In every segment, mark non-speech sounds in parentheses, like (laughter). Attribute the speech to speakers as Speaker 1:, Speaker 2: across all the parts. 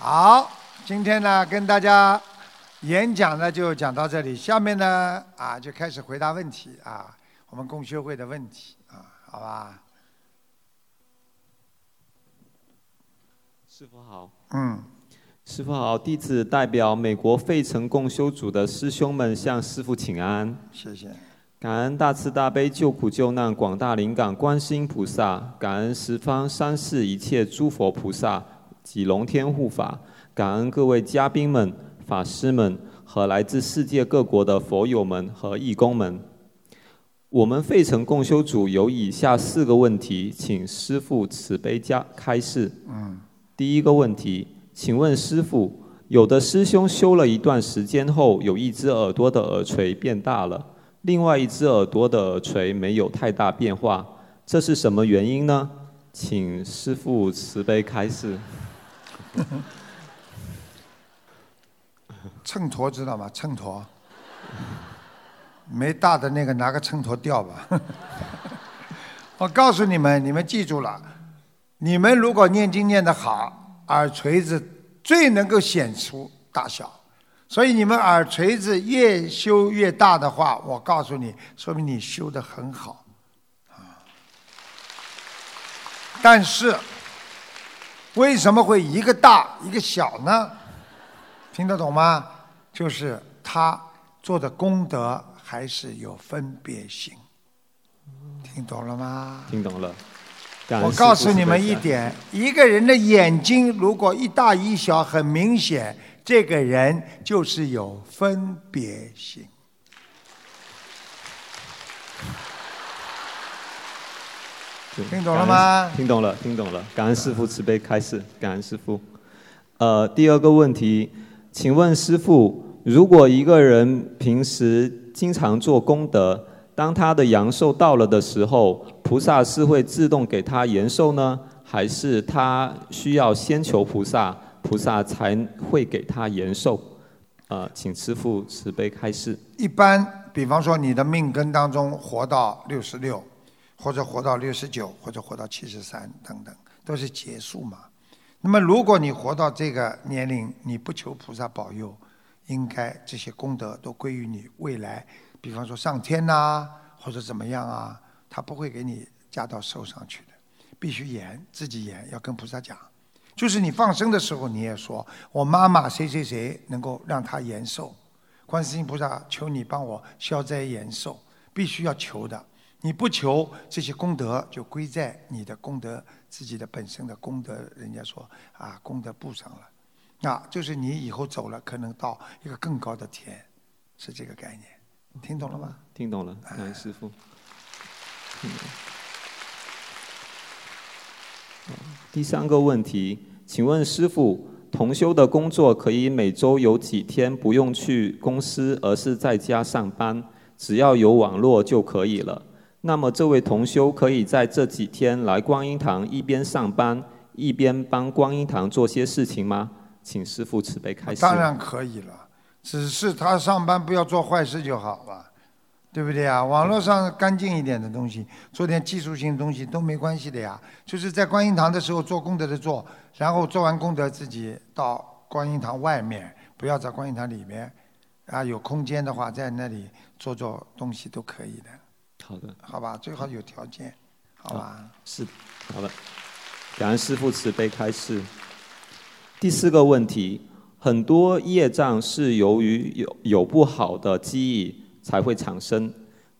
Speaker 1: 好，今天呢跟大家演讲呢就讲到这里，下面呢啊就开始回答问题啊，我们共修会的问题啊，好吧？
Speaker 2: 师傅好，
Speaker 1: 嗯，
Speaker 2: 师傅好，弟子代表美国费城共修组的师兄们向师傅请安。
Speaker 1: 谢谢。
Speaker 2: 感恩大慈大悲救苦救难广大灵感观世音菩萨，感恩十方三世一切诸佛菩萨及龙天护法，感恩各位嘉宾们、法师们和来自世界各国的佛友们和义工们。我们费城共修组有以下四个问题，请师父慈悲加开示。
Speaker 1: 嗯，
Speaker 2: 第一个问题，请问师父，有的师兄修了一段时间后，有一只耳朵的耳垂变大了。另外一只耳朵的耳垂没有太大变化，这是什么原因呢？请师父慈悲开示。(laughs)
Speaker 1: 秤砣知道吗？秤砣，没大的那个拿个秤砣吊吧。(laughs) 我告诉你们，你们记住了，你们如果念经念得好，耳垂子最能够显出大小。所以你们耳垂子越修越大的话，我告诉你，说明你修得很好，啊。但是为什么会一个大一个小呢？听得懂吗？就是他做的功德还是有分别心，听懂了吗？
Speaker 2: 听懂了。
Speaker 1: 我告诉你们一点：一个人的眼睛如果一大一小，很明显。这个人就是有分别心，听懂了吗？
Speaker 2: 听懂了，听懂了。感恩师父慈悲开示，感恩师父。呃，第二个问题，请问师父，如果一个人平时经常做功德，当他的阳寿到了的时候，菩萨是会自动给他延寿呢，还是他需要先求菩萨？菩萨才会给他延寿，呃，请师父慈悲开示。
Speaker 1: 一般，比方说你的命根当中活到六十六，或者活到六十九，或者活到七十三等等，都是结束嘛。那么，如果你活到这个年龄，你不求菩萨保佑，应该这些功德都归于你未来。比方说上天呐，或者怎么样啊，他不会给你加到寿上去的，必须延，自己延，要跟菩萨讲。就是你放生的时候，你也说我妈妈谁谁谁能够让她延寿，观世音菩萨求你帮我消灾延寿，必须要求的。你不求，这些功德就归在你的功德自己的本身的功德。人家说啊，功德簿上了，那就是你以后走了，可能到一个更高的天，是这个概念。听懂了吗？
Speaker 2: 听懂了，感师傅。第三个问题，请问师傅，同修的工作可以每周有几天不用去公司，而是在家上班，只要有网络就可以了。那么这位同修可以在这几天来观音堂，一边上班一边帮观音堂做些事情吗？请师傅慈悲开示。
Speaker 1: 当然可以了，只是他上班不要做坏事就好了。对不对啊？网络上干净一点的东西，做点技术性的东西都没关系的呀。就是在观音堂的时候做功德的做，然后做完功德自己到观音堂外面，不要在观音堂里面。啊，有空间的话在那里做做东西都可以的。
Speaker 2: 好的。
Speaker 1: 好吧，最好有条件，好吧。
Speaker 2: 是，好的。感恩师父慈悲开示。第四个问题，很多业障是由于有有不好的记忆。才会产生。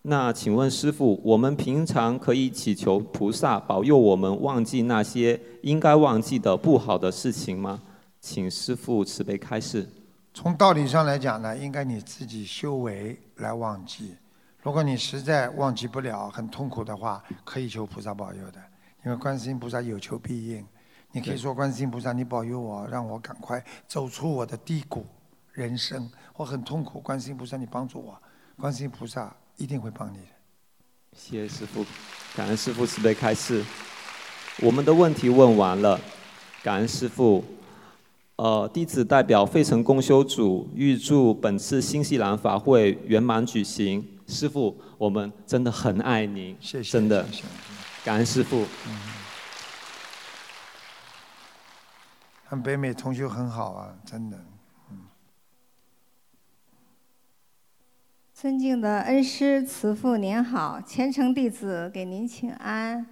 Speaker 2: 那请问师傅，我们平常可以祈求菩萨保佑我们忘记那些应该忘记的不好的事情吗？请师傅慈悲开示。
Speaker 1: 从道理上来讲呢，应该你自己修为来忘记。如果你实在忘记不了，很痛苦的话，可以求菩萨保佑的。因为观世音菩萨有求必应。你可以说观世音菩萨，你保佑我，让我赶快走出我的低谷人生。我很痛苦，观世音菩萨，你帮助我。观世音菩萨一定会帮你的。
Speaker 2: 谢谢师傅，感恩师傅慈悲开示。我们的问题问完了，感恩师傅。呃，弟子代表费城公修组预祝本次新西兰法会圆满举行。师傅，我们真的很爱您，
Speaker 1: 谢谢，
Speaker 2: 真的，感恩师傅。
Speaker 1: 和北美同学很好啊，真的。
Speaker 3: 尊敬的恩师慈父您好，虔诚弟子给您请安，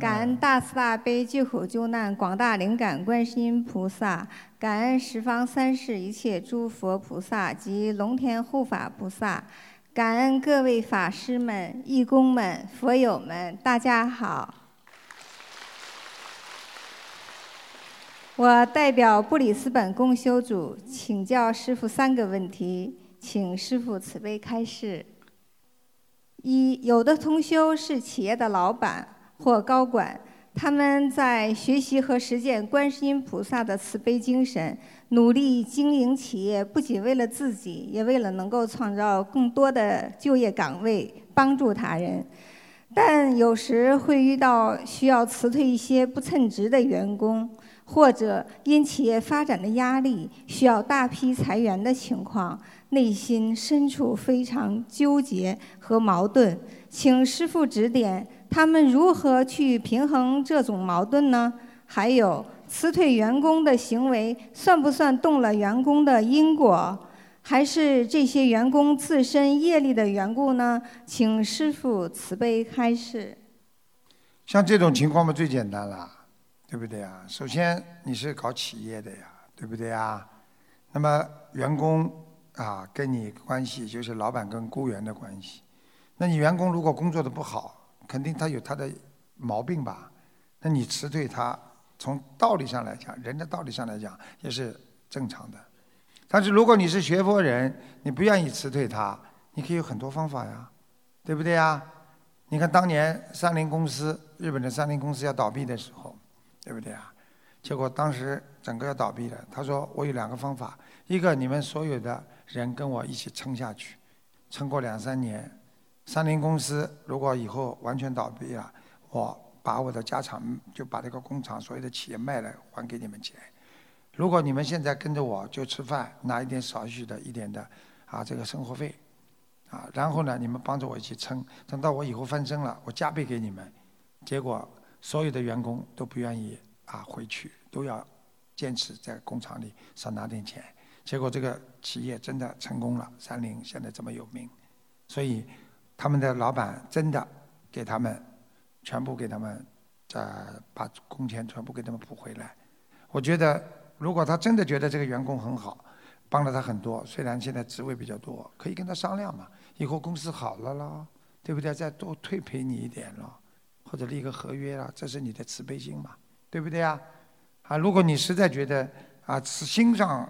Speaker 3: 感恩大慈大悲救苦救难广大灵感观世音菩萨，感恩十方三世一切诸佛菩萨及龙天护法菩萨，感恩各位法师们、义工们、佛友们，大家好。我代表布里斯本共修组请教师傅三个问题。请师傅慈悲开示。一，有的同修是企业的老板或高管，他们在学习和实践观世音菩萨的慈悲精神，努力经营企业，不仅为了自己，也为了能够创造更多的就业岗位，帮助他人。但有时会遇到需要辞退一些不称职的员工，或者因企业发展的压力需要大批裁员的情况。内心深处非常纠结和矛盾，请师父指点他们如何去平衡这种矛盾呢？还有辞退员工的行为算不算动了员工的因果，还是这些员工自身业力的缘故呢？请师傅慈悲开示。
Speaker 1: 像这种情况嘛，最简单了，对不对呀？首先你是搞企业的呀，对不对啊？那么员工。啊，跟你关系就是老板跟雇员的关系。那你员工如果工作的不好，肯定他有他的毛病吧？那你辞退他，从道理上来讲，人的道理上来讲也是正常的。但是如果你是学佛人，你不愿意辞退他，你可以有很多方法呀，对不对呀？你看当年三菱公司，日本的三菱公司要倒闭的时候，对不对啊？结果当时整个要倒闭了，他说我有两个方法，一个你们所有的。人跟我一起撑下去，撑过两三年，三菱公司如果以后完全倒闭了，我把我的家产就把这个工厂所有的企业卖了还给你们钱。如果你们现在跟着我就吃饭，拿一点少许的一点的啊这个生活费，啊然后呢你们帮着我一起撑，等到我以后翻身了，我加倍给你们。结果所有的员工都不愿意啊回去，都要坚持在工厂里少拿点钱。结果这个企业真的成功了，三菱现在这么有名，所以他们的老板真的给他们全部给他们呃把工钱全部给他们补回来。我觉得如果他真的觉得这个员工很好，帮了他很多，虽然现在职位比较多，可以跟他商量嘛，以后公司好了啦，对不对？再多退赔你一点咯，或者立个合约啊，这是你的慈悲心嘛，对不对啊？啊，如果你实在觉得啊，心上。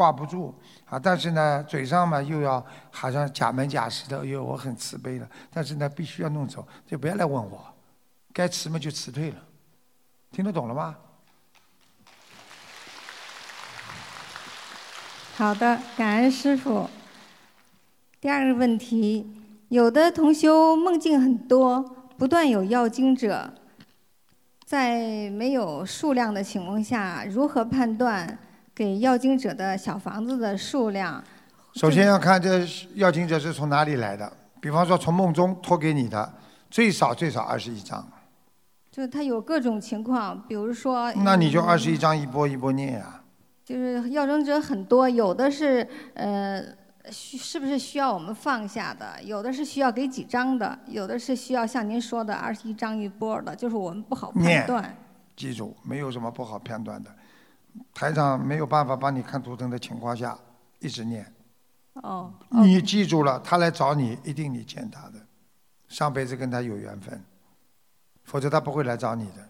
Speaker 1: 挂不住啊！但是呢，嘴上嘛又要好像假门假式的，哎呦，我很慈悲的。但是呢，必须要弄走，就不要来问我，该辞嘛就辞退了。听得懂了吗？
Speaker 3: 好的，感恩师傅。第二个问题，有的同修梦境很多，不断有要经者，在没有数量的情况下，如何判断？给要经者的小房子的数量，
Speaker 1: 首先要看这要经者是从哪里来的。比方说从梦中托给你的，最少最少二十一张。
Speaker 3: 就是他有各种情况，比如说。
Speaker 1: 那你就二十一张一波一波念呀。
Speaker 3: 就是要经者很多，有的是呃，需是不是需要我们放下的？有的是需要给几张的，有的是需要像您说的二十一张一波的，就是我们不好判断。
Speaker 1: 记住，没有什么不好判断的。台长没有办法帮你看图腾的情况下，一直念。
Speaker 3: 哦。
Speaker 1: 你记住了，他来找你，一定你见他的，上辈子跟他有缘分，否则他不会来找你的。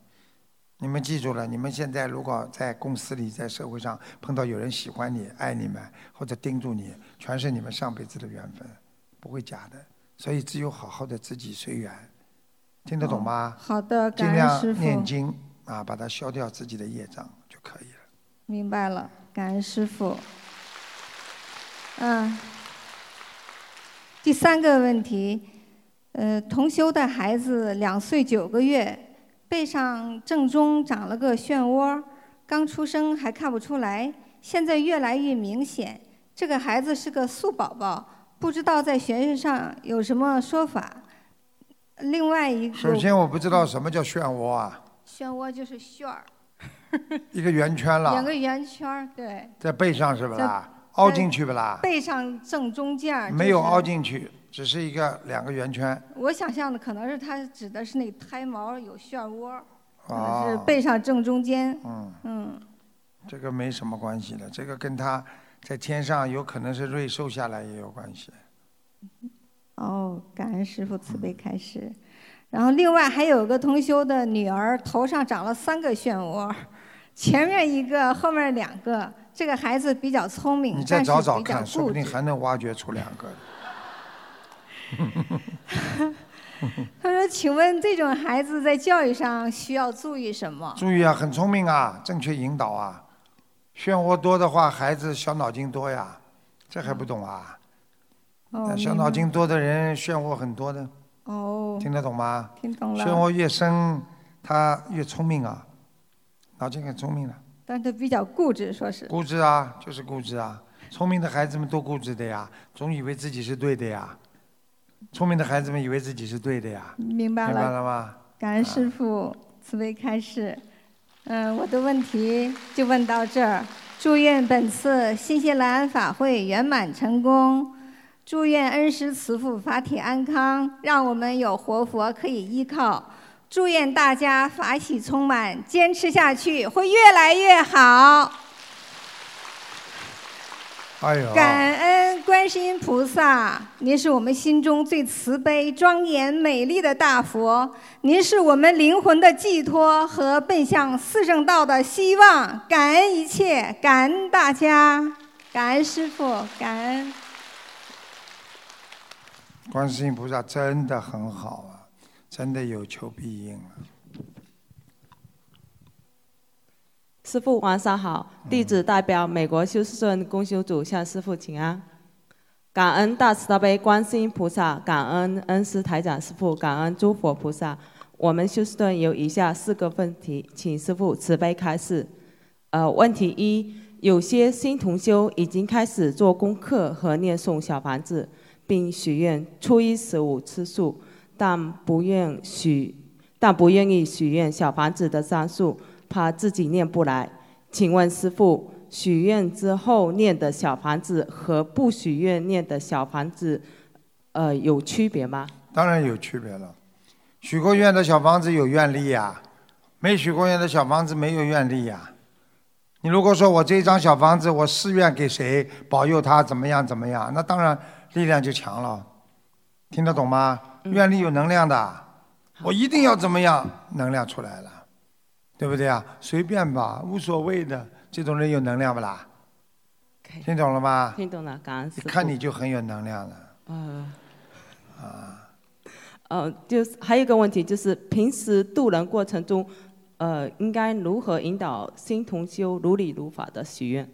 Speaker 1: 你们记住了，你们现在如果在公司里、在社会上碰到有人喜欢你、爱你们或者盯住你，全是你们上辈子的缘分，不会假的。所以只有好好的自己随缘，听得懂吗？
Speaker 3: 好的，
Speaker 1: 尽量念经啊，把它消掉自己的业障就可以了。
Speaker 3: 明白了，感恩师傅。嗯，第三个问题，呃，同修的孩子两岁九个月，背上正中长了个漩涡，刚出生还看不出来，现在越来越明显。这个孩子是个素宝宝，不知道在玄学上有什么说法。另外一个，
Speaker 1: 首先我不知道什么叫漩涡啊。
Speaker 3: 漩涡就是旋儿。(laughs)
Speaker 1: 一个圆圈了，
Speaker 3: 两个圆圈儿，对，
Speaker 1: 在背上是不
Speaker 3: 在
Speaker 1: 啦？凹进去不啦？
Speaker 3: 背上正中间儿。
Speaker 1: 没有凹进去，只是一个两个圆圈。
Speaker 3: 我想象的可能是它指的是那胎毛有漩涡，可能是
Speaker 1: 哦，
Speaker 3: 背上正中间。
Speaker 1: 嗯，
Speaker 3: 嗯，
Speaker 1: 这个没什么关系的，这个跟他在天上有可能是瑞兽下来也有关系。
Speaker 3: 哦，感恩师傅慈悲开示。然后另外还有个同修的女儿头上长了三个漩涡，前面一个，后面两个。这个孩子比较聪明，
Speaker 1: 你再找找看，说不定。还能挖掘出两个。(laughs)
Speaker 3: 他说：“请问这种孩子在教育上需要注意什么？”
Speaker 1: 注意啊，很聪明啊，正确引导啊。漩涡多的话，孩子小脑筋多呀，这还不懂啊？
Speaker 3: 哦，
Speaker 1: 小脑筋多的人漩涡很多的，
Speaker 3: 哦，
Speaker 1: 听得懂吗？
Speaker 3: 听懂了。
Speaker 1: 漩涡越深，他越聪明啊，脑筋很聪明的。
Speaker 3: 但他比较固执，说是。
Speaker 1: 固执啊，就是固执啊。聪明的孩子们都固执的呀，总以为自己是对的呀。聪明的孩子们以为自己是对的呀，
Speaker 3: 明白了
Speaker 1: 明白
Speaker 3: 了，
Speaker 1: 了吗？
Speaker 3: 感恩师傅慈悲开示。嗯，我的问题就问到这儿。祝愿本次新西兰法会圆满成功，祝愿恩师慈父法体安康，让我们有活佛可以依靠。祝愿大家法喜充满，坚持下去会越来越好。
Speaker 1: 哎呦，
Speaker 3: 感恩观世音菩萨，您是我们心中最慈悲、庄严、美丽的大佛，您是我们灵魂的寄托和奔向四圣道的希望。感恩一切，感恩大家，感恩师傅，感恩。
Speaker 1: 观世音菩萨真的很好啊，真的有求必应啊。
Speaker 4: 师傅晚上好，弟子代表美国休斯顿公修组向师傅请安，感恩大慈大悲观世音菩萨，感恩恩师台长师傅，感恩诸佛菩萨。我们休斯顿有以下四个问题，请师傅慈悲开示。呃，问题一，有些新同修已经开始做功课和念诵小房子，并许愿初一十五吃素，但不愿许，但不愿意许愿小房子的张数。怕自己念不来，请问师傅，许愿之后念的小房子和不许愿念的小房子，呃，有区别吗？
Speaker 1: 当然有区别了。许过愿的小房子有愿力呀，没许过愿的小房子没有愿力呀。你如果说我这张小房子我誓愿给谁保佑他怎么样怎么样，那当然力量就强了。听得懂吗？愿力有能量的，我一定要怎么样，能量出来了。对不对啊？随便吧，无所谓的。这种人有能量不啦？听懂了吗？
Speaker 4: 听懂了，感恩师
Speaker 1: 一。看你就很有能量了。
Speaker 4: 呃，啊，呃，就是还有一个问题，就是平时渡人过程中，呃，应该如何引导新同修如理如法的许愿？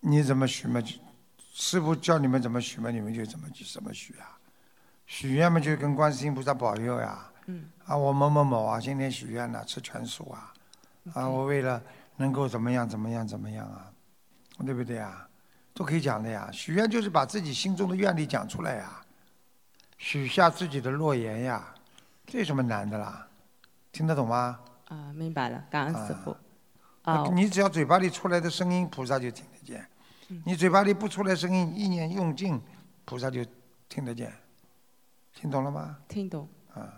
Speaker 1: 你怎么许嘛？师傅教你们怎么许嘛，你们就怎么怎么许啊？许愿嘛，就跟观世音菩萨保佑呀。
Speaker 4: 嗯。
Speaker 1: 啊，我某某某啊，今天许愿了，吃全素啊。啊，我为了能够怎么样怎么样怎么样啊，对不对啊？都可以讲的呀。许愿就是把自己心中的愿力讲出来呀，许下自己的诺言呀，这有什么难的啦？听得懂吗？
Speaker 4: 啊、明白了，感恩师傅。
Speaker 1: 那
Speaker 4: 啊、
Speaker 1: 你只要嘴巴里出来的声音，菩萨就听得见；你嘴巴里不出来声音，意念用尽，菩萨就听得见。听懂了吗？
Speaker 4: 听懂。
Speaker 1: 啊。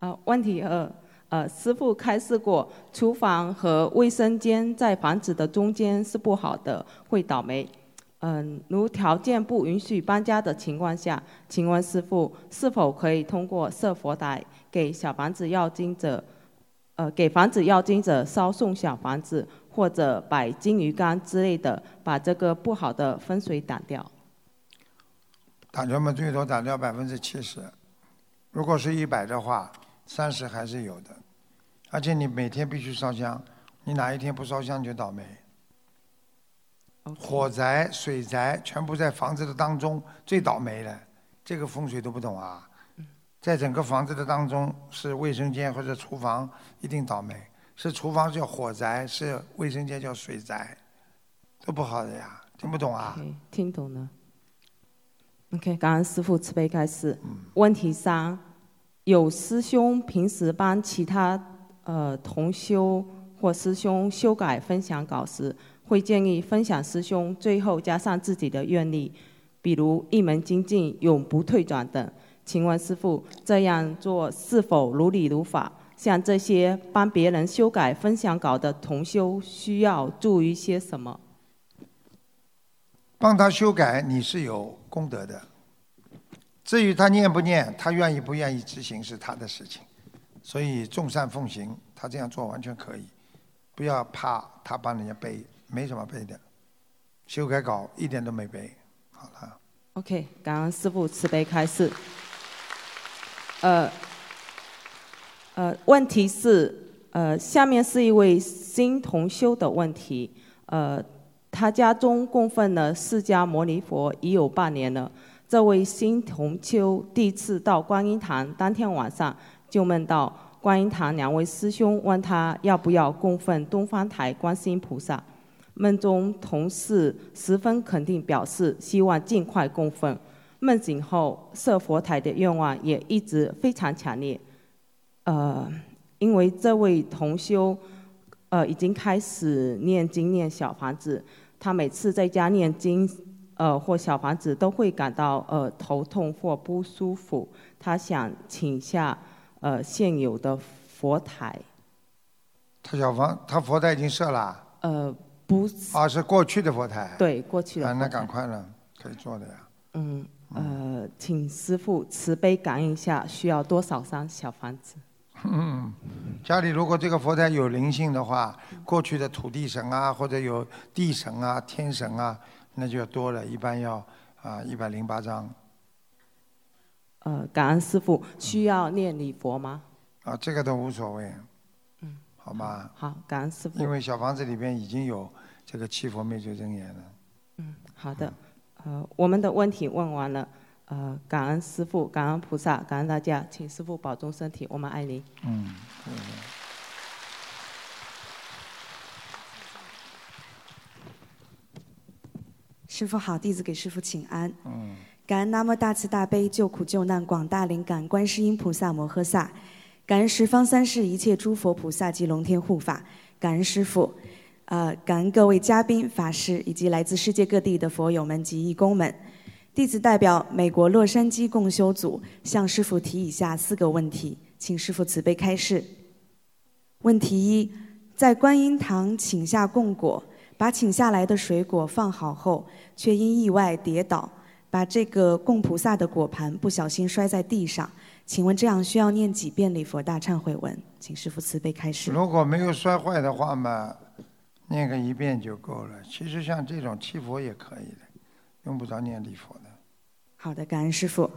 Speaker 4: 啊，问题二，呃，师傅开示过，厨房和卫生间在房子的中间是不好的，会倒霉。嗯，如条件不允许搬家的情况下，请问师傅是否可以通过设佛台给小房子要经者，呃，给房子要经者烧送小房子，或者摆金鱼缸之类的，把这个不好的风水挡掉？
Speaker 1: 打掉嘛，最多打掉百分之七十。如果是一百的话，三十还是有的。而且你每天必须烧香，你哪一天不烧香就倒霉。火灾、水灾全部在房子的当中，最倒霉了。这个风水都不懂啊！在整个房子的当中，是卫生间或者厨房一定倒霉。是厨房叫火灾，是卫生间叫水灾，都不好的呀。听不懂啊
Speaker 4: 听懂了。OK，感恩师傅慈悲开示。问题三，有师兄平时帮其他呃同修或师兄修改分享稿时，会建议分享师兄最后加上自己的愿力，比如一门精进、永不退转等。请问师傅，这样做是否如理如法？像这些帮别人修改分享稿的同修，需要注意些什么？
Speaker 1: 帮他修改，你是有功德的。至于他念不念，他愿意不愿意执行是他的事情。所以众善奉行，他这样做完全可以。不要怕他帮人家背，没什么背的。修改稿一点都没背。好了。
Speaker 4: OK，感恩师父慈悲开示。呃。呃，问题是，呃，下面是一位新同修的问题。呃，他家中供奉了释迦牟尼佛已有半年了。这位新同修第一次到观音堂，当天晚上就梦到观音堂两位师兄问他要不要供奉东方台观世音菩萨。梦中同事十分肯定表示希望尽快供奉。梦醒后设佛台的愿望也一直非常强烈。呃，因为这位同修，呃，已经开始念经念小房子，他每次在家念经，呃，或小房子都会感到呃头痛或不舒服。他想请下呃现有的佛台。
Speaker 1: 他小房，他佛台已经设了。
Speaker 4: 呃，不是。
Speaker 1: 啊，是过去的佛台。
Speaker 4: 对，过去的。
Speaker 1: 啊，那赶快了，可以做的呀。
Speaker 4: 嗯，呃，请师傅慈悲感应一下，需要多少张小房子？
Speaker 1: 嗯，家里如果这个佛台有灵性的话，过去的土地神啊，或者有地神啊、天神啊，那就要多了，一般要啊一百零八张。
Speaker 4: 呃，感恩师傅，需要念礼佛吗？
Speaker 1: 啊，这个都无所谓。
Speaker 4: 嗯，
Speaker 1: 好吗。
Speaker 4: 好，感恩师傅。
Speaker 1: 因为小房子里边已经有这个七佛灭罪真言了。
Speaker 4: 嗯，好的。呃，我们的问题问完了。呃，感恩师父，感恩菩萨，感恩大家，请师父保重身体，我们爱您。
Speaker 1: 嗯。
Speaker 5: 师父好，弟子给师父请安。
Speaker 1: 嗯。
Speaker 5: 感恩南无大慈大悲救苦救难广大灵感观世音菩萨摩诃萨，感恩十方三世一切诸佛菩萨及龙天护法，感恩师父，呃，感恩各位嘉宾、法师以及来自世界各地的佛友们及义工们。弟子代表美国洛杉矶共修组向师父提以下四个问题，请师父慈悲开示。问题一：在观音堂请下供果，把请下来的水果放好后，却因意外跌倒，把这个供菩萨的果盘不小心摔在地上，请问这样需要念几遍礼佛大忏悔文？请师父慈悲开示。
Speaker 1: 如果没有摔坏的话嘛，念个一遍就够了。其实像这种祈佛也可以的。用不着念礼佛。
Speaker 5: 好的，感恩师父。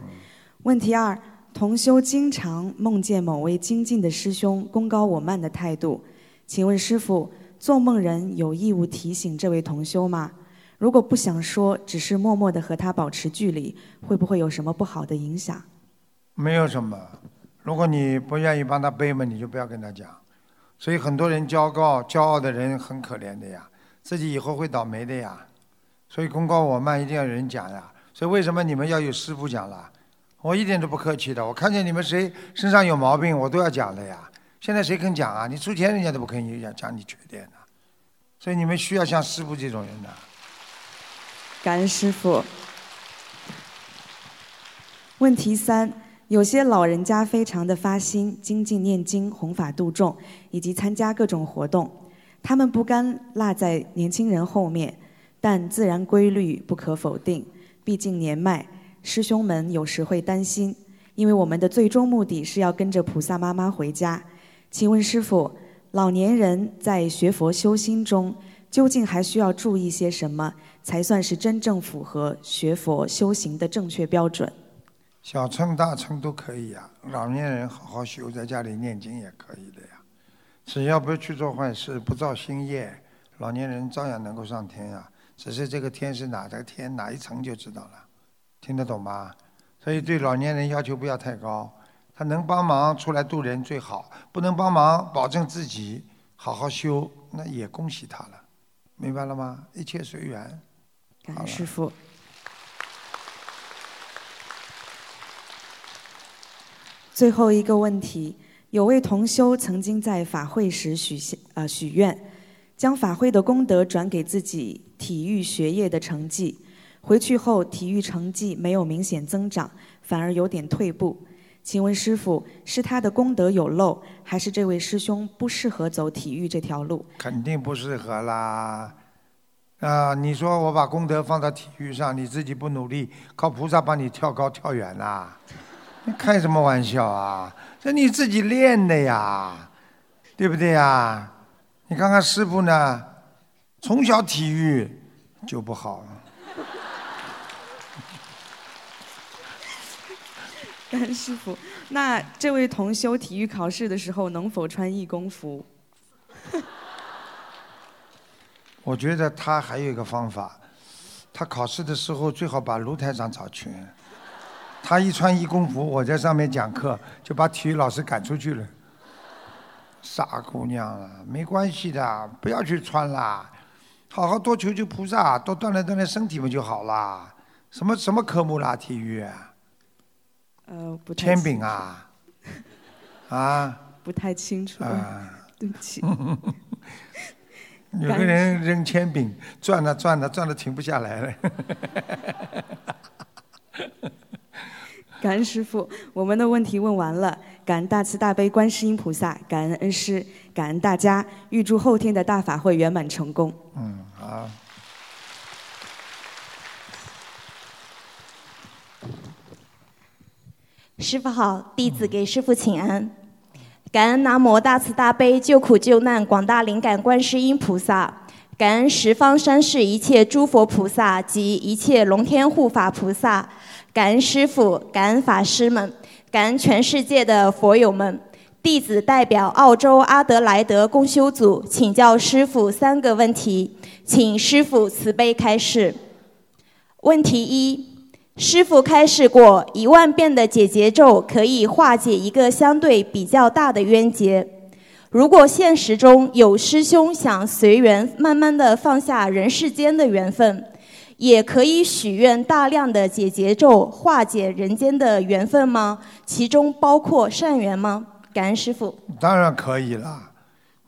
Speaker 5: 问题二：同修经常梦见某位精进的师兄功高我慢的态度，请问师父，做梦人有义务提醒这位同修吗？如果不想说，只是默默的和他保持距离，会不会有什么不好的影响？
Speaker 1: 没有什么。如果你不愿意帮他背嘛，你就不要跟他讲。所以很多人骄傲，骄傲的人很可怜的呀，自己以后会倒霉的呀。所以功高我慢一定要有人讲呀。所以为什么你们要有师傅讲了？我一点都不客气的。我看见你们谁身上有毛病，我都要讲的呀。现在谁肯讲啊？你出钱人家都不肯讲讲你缺点的。所以你们需要像师傅这种人的。
Speaker 5: 感恩师傅。问题三：有些老人家非常的发心精进念经、弘法度众，以及参加各种活动，他们不甘落在年轻人后面。但自然规律不可否定，毕竟年迈，师兄们有时会担心，因为我们的最终目的是要跟着菩萨妈妈回家。请问师傅，老年人在学佛修心中，究竟还需要注意些什么，才算是真正符合学佛修行的正确标准？
Speaker 1: 小乘大乘都可以呀，老年人好好修，在家里念经也可以的呀，只要不去做坏事，不造新业，老年人照样能够上天呀。只是这个天是哪的天哪一层就知道了，听得懂吗？所以对老年人要求不要太高，他能帮忙出来度人最好，不能帮忙保证自己好好修，那也恭喜他了，明白了吗？一切随缘。
Speaker 5: 感恩师傅。最后一个问题，有位同修曾经在法会时许下呃许愿，将法会的功德转给自己体育学业的成绩，回去后体育成绩没有明显增长，反而有点退步。请问师傅，是他的功德有漏，还是这位师兄不适合走体育这条路？
Speaker 1: 肯定不适合啦。啊，你说我把功德放到体育上，你自己不努力，靠菩萨帮你跳高跳远啦？你开什么玩笑啊？这你自己练的呀，对不对呀？你看看师傅呢，从小体育就不好。
Speaker 5: 感恩师傅，那这位同修体育考试的时候能否穿义工服？(laughs)
Speaker 1: 我觉得他还有一个方法，他考试的时候最好把卢台长找全。他一穿义工服，我在上面讲课，就把体育老师赶出去了。傻姑娘啊，没关系的，不要去穿啦，好好多求求菩萨，多锻炼锻炼身体不就好啦？什么什么科目啦？体育？
Speaker 5: 呃，不太
Speaker 1: 铅饼啊？(laughs) 啊？
Speaker 5: 不太清楚，
Speaker 1: 啊？(laughs)
Speaker 5: 对不起。
Speaker 1: 有个人扔铅饼，转了转了转了，停不下来了。(laughs)
Speaker 5: 感恩师傅，我们的问题问完了。感恩大慈大悲观世音菩萨，感恩恩师，感恩大家，预祝后天的大法会圆满成功。
Speaker 1: 嗯，好。
Speaker 6: 师傅好，弟子给师傅请安。感恩南无大慈大悲救苦救难广大灵感观世音菩萨，感恩十方三世一切诸佛菩萨及一切龙天护法菩萨，感恩师傅，感恩法师们，感恩全世界的佛友们。弟子代表澳洲阿德莱德共修组请教师傅三个问题，请师傅慈悲开示。问题一。师傅开示过，一万遍的解结咒可以化解一个相对比较大的冤结。如果现实中有师兄想随缘，慢慢的放下人世间的缘分，也可以许愿大量的解结咒化解人间的缘分吗？其中包括善缘吗？感恩师傅。
Speaker 1: 当然可以了。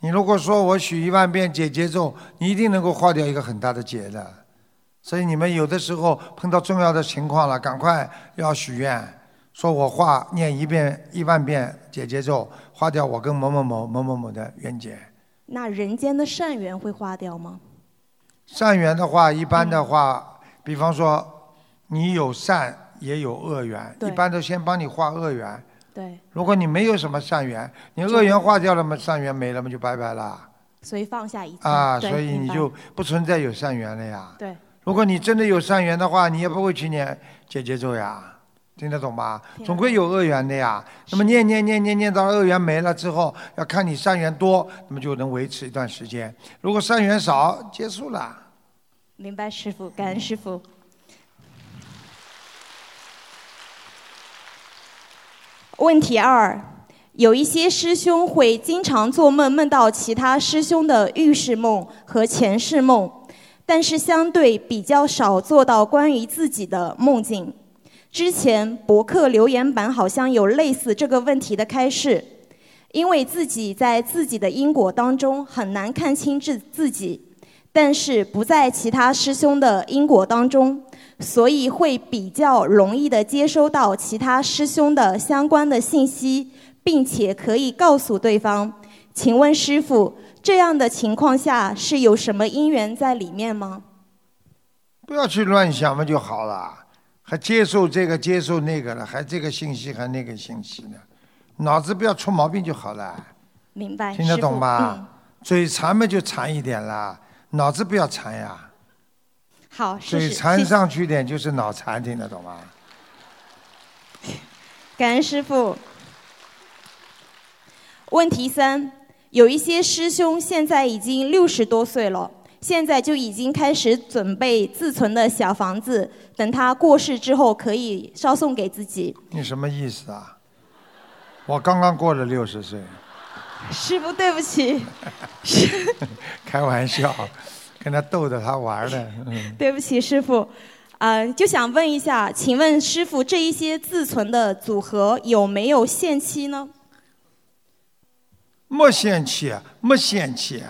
Speaker 1: 你如果说我许一万遍解结咒，你一定能够化掉一个很大的结的。所以你们有的时候碰到重要的情况了，赶快要许愿，说我化念一遍一万遍解结咒，化掉我跟某某某某某某的冤结。
Speaker 6: 那人间的善缘会化掉吗？
Speaker 1: 善缘的话，一般的话，比方说你有善也有恶缘，一般都先帮你化恶缘。
Speaker 6: 对。
Speaker 1: 如果你没有什么善缘，你恶缘化掉了嘛，善缘没了嘛，就拜拜了。
Speaker 6: 所以放下一切。
Speaker 1: 啊，所以你就不存在有善缘了呀。
Speaker 6: 对。
Speaker 1: 如果你真的有善缘的话，你也不会去念解结咒呀，听得懂吧？总归有恶缘的呀。那么念念念念念到恶缘没了之后，要看你善缘多，那么就能维持一段时间。如果善缘少，结束了。
Speaker 6: 明白，师傅，感恩师傅。问题二：有一些师兄会经常做梦，梦到其他师兄的预示梦和前世梦。但是相对比较少做到关于自己的梦境。之前博客留言板好像有类似这个问题的开示，因为自己在自己的因果当中很难看清自自己，但是不在其他师兄的因果当中，所以会比较容易的接收到其他师兄的相关的信息，并且可以告诉对方。请问师傅？这样的情况下是有什么因缘在里面吗？
Speaker 1: 不要去乱想嘛就好了，还接受这个接受那个了，还这个信息还那个信息呢，脑子不要出毛病就好了。
Speaker 6: 明白，
Speaker 1: 听得懂吧？嘴馋嘛就馋一点啦，脑子不要馋呀。
Speaker 6: 好，
Speaker 1: 嘴馋上去点就是脑残，听得懂吗？(laughs)
Speaker 6: 感恩师傅。问题三。有一些师兄现在已经六十多岁了，现在就已经开始准备自存的小房子，等他过世之后可以烧送给自己。
Speaker 1: 你什么意思啊？我刚刚过了六十岁。
Speaker 6: 师傅，对不起。(laughs)
Speaker 1: 开玩笑，跟他逗着他玩的。
Speaker 6: 对不起，师傅。呃，就想问一下，请问师傅，这一些自存的组合有没有限期呢？
Speaker 1: 莫嫌弃，莫嫌弃，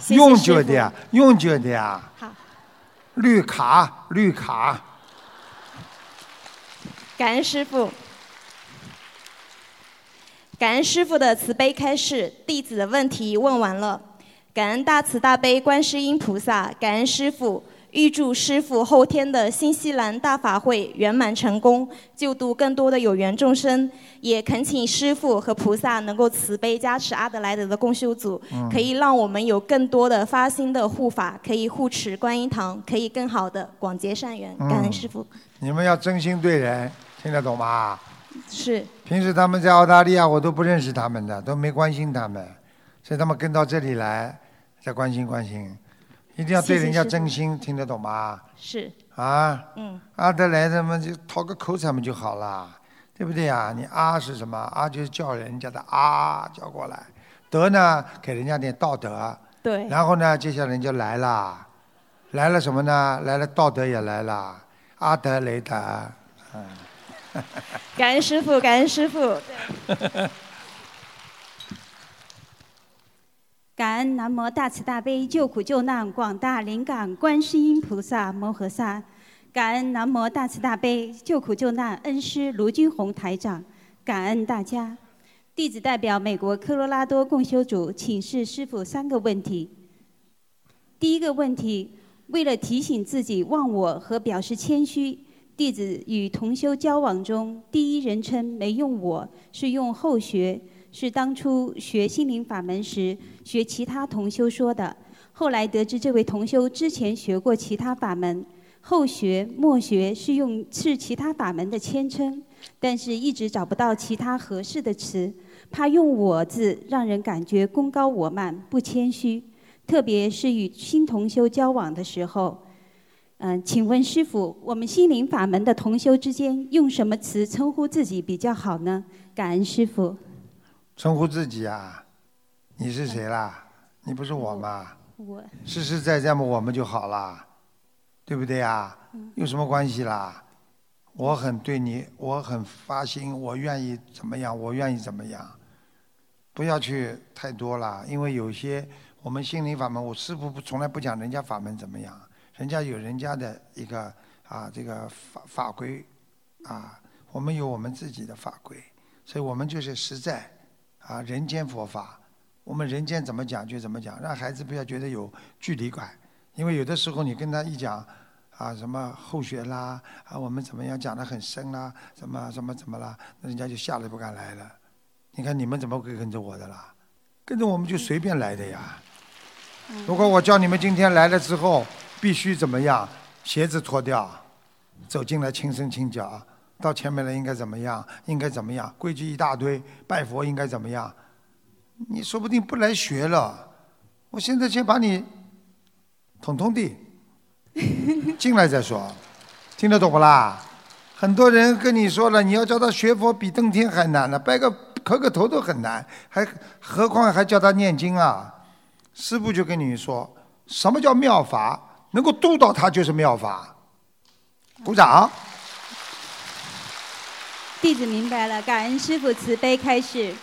Speaker 6: 谢谢
Speaker 1: 永久的呀，永久的呀。
Speaker 6: 好，
Speaker 1: 绿卡，绿卡。
Speaker 6: 感恩师傅。感恩师傅的慈悲开示，弟子的问题问完了。感恩大慈大悲观世音菩萨，感恩师傅，预祝师傅后天的新西兰大法会圆满成功，救度更多的有缘众生。也恳请师傅和菩萨能够慈悲加持阿德莱德的共修组，
Speaker 1: 嗯
Speaker 6: 可以让我们有更多的发心的护法，可以护持观音堂，可以更好的广结善缘。感恩师傅。
Speaker 1: 你们要真心对人，听得懂吗？
Speaker 6: 是。
Speaker 1: 平时他们在澳大利亚，我都不认识他们的，都没关心他们，所以他们跟到这里来，再关心关心，一定要对人家真心，听得懂吗？
Speaker 6: 是。
Speaker 1: 啊，
Speaker 6: 嗯。
Speaker 1: 阿德莱他们就讨个口彩嘛就好了，对不对呀？你啊是什么？啊就是叫人家的啊叫过来，德呢给人家点道德，
Speaker 6: 对
Speaker 1: 然后呢接下来人就来了，来了什么呢？来了道德也来了，阿德雷德，嗯。
Speaker 6: 感恩师傅，感恩师傅。(laughs)
Speaker 7: 感恩南无大慈大悲救苦救难广大灵感观世音菩萨摩诃萨，感恩南无大慈大悲救苦救难恩师卢军宏台长，感恩大家。弟子代表美国科罗拉多共修组请示师傅三个问题。第一个问题，为了提醒自己忘我和表示谦虚，弟子与同修交往中，第一人称没用我，是用后学。是当初学心灵法门时学其他同修说的，后来得知这位同修之前学过其他法门，后学末学是用是其他法门的谦称，但是一直找不到其他合适的词，怕用我字让人感觉功高我慢不谦虚，特别是与新同修交往的时候。嗯，请问师傅，我们心灵法门的同修之间用什么词称呼自己比较好呢？感恩师傅。
Speaker 1: 称呼自己啊，你是谁啦？你不是我吗？
Speaker 7: 我
Speaker 1: 实实在在嘛，我们就好啦，对不对呀？有什么关系啦？我很对你，我很发心，我愿意怎么样，我愿意怎么样，不要去太多啦，因为有些我们心灵法门，我师父不从来不讲人家法门怎么样，人家有人家的一个啊这个法法规啊，我们有我们自己的法规，所以我们就是实在。啊，人间佛法，我们人间怎么讲就怎么讲，让孩子不要觉得有距离感，因为有的时候你跟他一讲，啊什么后学啦，啊我们怎么样讲得很深啦，什么什么怎么啦，那人家就吓得不敢来了。你看你们怎么会跟着我的啦？跟着我们就随便来的呀。如果我叫你们今天来了之后，必须怎么样？鞋子脱掉，走进来轻声轻脚。到前面来应该怎么样？应该怎么样？规矩一大堆，拜佛应该怎么样？你说不定不来学了。我现在先把你统统地，(laughs) 进来再说，听得懂不啦？很多人跟你说了，你要叫他学佛比登天还难呢，拜个磕个头都很难，还何况还叫他念经啊？师父就跟你说，什么叫妙法？能够度到他就是妙法。鼓掌。
Speaker 7: 弟子明白了，感恩师父慈悲开示。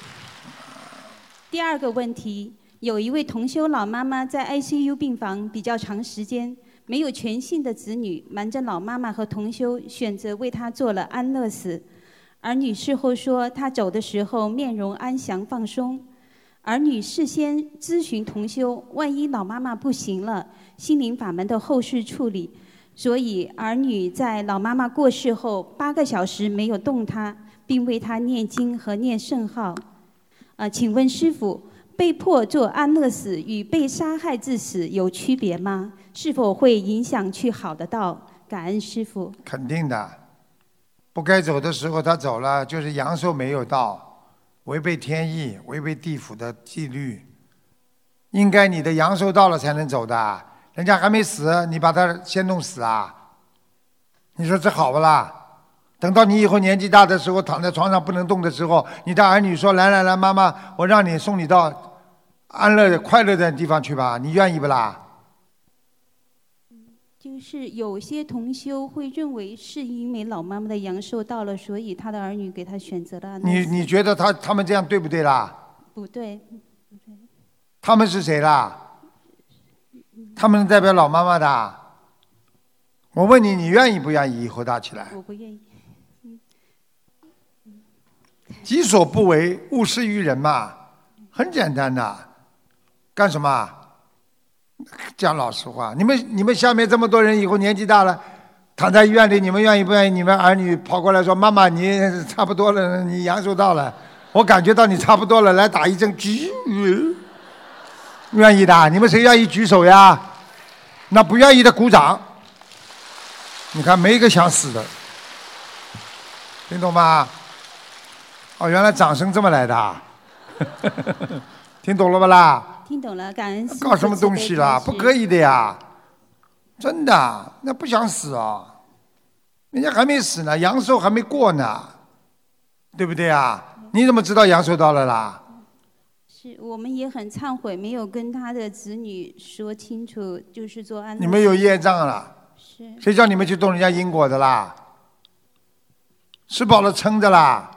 Speaker 7: 第二个问题，有一位同修老妈妈在 ICU 病房比较长时间，没有全信的子女，瞒着老妈妈和同修，选择为她做了安乐死。儿女事后说，她走的时候面容安详放松。儿女事先咨询同修，万一老妈妈不行了，心灵法门的后事处理。所以，儿女在老妈妈过世后八个小时没有动她，并为她念经和念圣号。啊，请问师傅，被迫做安乐死与被杀害致死有区别吗？是否会影响去好的道？感恩师傅。
Speaker 1: 肯定的，不该走的时候他走了，就是阳寿没有到，违背天意，违背地府的纪律。应该你的阳寿到了才能走的。人家还没死，你把他先弄死啊？你说这好不啦？等到你以后年纪大的时候，躺在床上不能动的时候，你的儿女说：“来来来，妈妈，我让你送你到安乐的、快乐的地方去吧，你愿意不啦？”
Speaker 7: 就是有些同修会认为是因为老妈妈的阳寿到了，所以他的儿女给他选择了
Speaker 1: 你你觉得他他们这样对不对啦？
Speaker 7: 不对，
Speaker 1: 他们是谁啦？他们是代表老妈妈的。我问你，你愿意不愿意以后大起来？
Speaker 7: 我不愿意。
Speaker 1: 己所不为，勿施于人嘛，很简单的。干什么？讲老实话，你们你们下面这么多人，以后年纪大了，躺在医院里，你们愿意不愿意？你们儿女跑过来说：“妈妈，你差不多了，你阳寿到了，我感觉到你差不多了，来打一针。”举，愿意的？你们谁愿意举手呀？那不愿意的鼓掌。你看，没一个想死的，听懂吗？哦，原来掌声这么来的啊，(laughs) 听懂了不啦？
Speaker 7: 听懂了，感恩
Speaker 1: 搞什么东西啦？不可以的呀，真的，那不想死啊，人家还没死呢，阳寿还没过呢，对不对啊？你怎么知道阳寿到了啦？
Speaker 7: 是我们也很忏悔，没有跟他的子女说清楚，就是做安。
Speaker 1: 你们有业障了，
Speaker 7: 是
Speaker 1: 谁叫你们去动人家因果的啦？吃饱了撑的啦，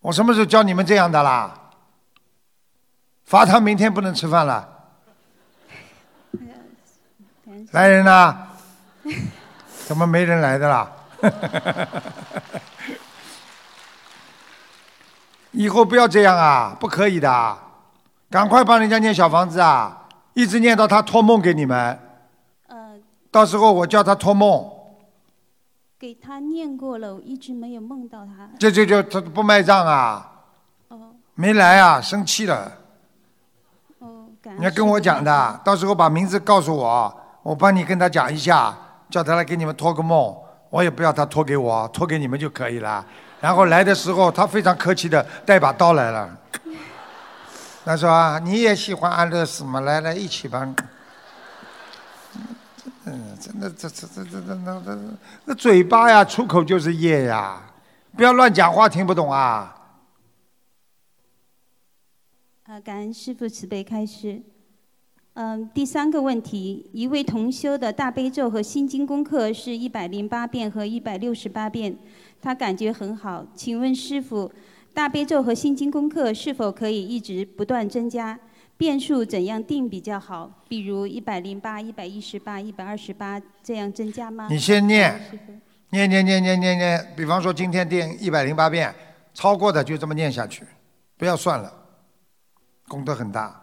Speaker 1: 我什么时候教你们这样的啦？罚他明天不能吃饭了。(laughs) 来人呐！怎么没人来的啦？(laughs) 以后不要这样啊，不可以的，赶快帮人家念小房子啊，一直念到他托梦给你们。
Speaker 7: 呃，
Speaker 1: 到时候我叫他托梦，
Speaker 7: 给他念过了，我一直没有梦到他。
Speaker 1: 这这这他不卖账啊，
Speaker 7: 哦
Speaker 1: 没来啊，生气了。
Speaker 7: 哦，感
Speaker 1: 你要跟我讲的，到时候把名字告诉我，我帮你跟他讲一下，叫他来给你们托个梦。我也不要他托给我，托给你们就可以了。然后来的时候，他非常客气的带把刀来了。他说啊：“你也喜欢安乐死吗？来来，一起吧。”嗯，真的，这这这这这那那那嘴巴呀，出口就是业呀，不要乱讲话，听不懂啊。
Speaker 7: 呃，感恩师父慈悲开示。嗯，第三个问题，一位同修的大悲咒和心经功课是一百零八遍和一百六十八遍，他感觉很好。请问师傅，大悲咒和心经功课是否可以一直不断增加？遍数怎样定比较好？比如一百零八、一百一十八、一百二十八这样增加吗？
Speaker 1: 你先念念念念念念念，比方说今天定一百零八遍，超过的就这么念下去，不要算了，功德很大。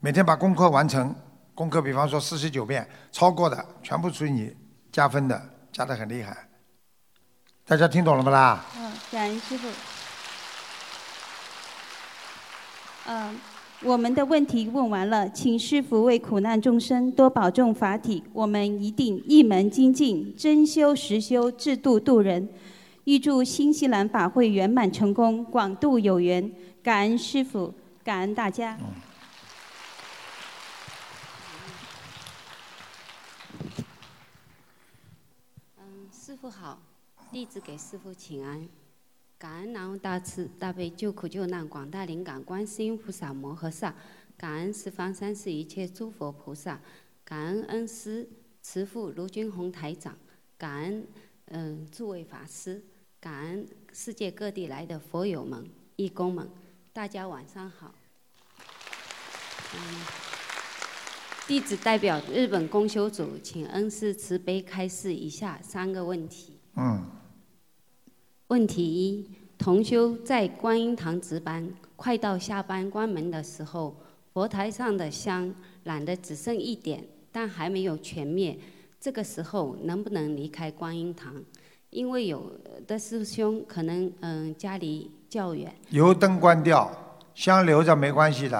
Speaker 1: 每天把功课完成，功课比方说四十九遍，超过的全部属于你加分的，加的很厉害。大家听懂了不啦？
Speaker 7: 嗯，感恩师傅。嗯，我们的问题问完了，请师傅为苦难众生多保重法体，我们一定一门精进，真修实修，制度度人。预祝新西兰法会圆满成功，广度有缘。感恩师傅，感恩大家。
Speaker 8: 嗯，师傅好，弟子给师傅请安。感恩南无大慈大悲救苦救难广大灵感观世音菩萨摩诃萨，感恩十方三世一切诸佛菩萨，感恩恩师慈父卢军宏台长，感恩嗯、诸位法师，感恩世界各地来的佛友们、义工们，大家晚上好。嗯，弟子代表日本公修组，请恩师慈悲开示以下三个问题。
Speaker 1: 嗯，
Speaker 8: 问题一：同修在观音堂值班，快到下班关门的时候，佛台上的香燃得只剩一点，但还没有全灭。这个时候能不能离开观音堂？因为有的师兄可能嗯家离较远
Speaker 1: 油灯关掉，香留着没关系的。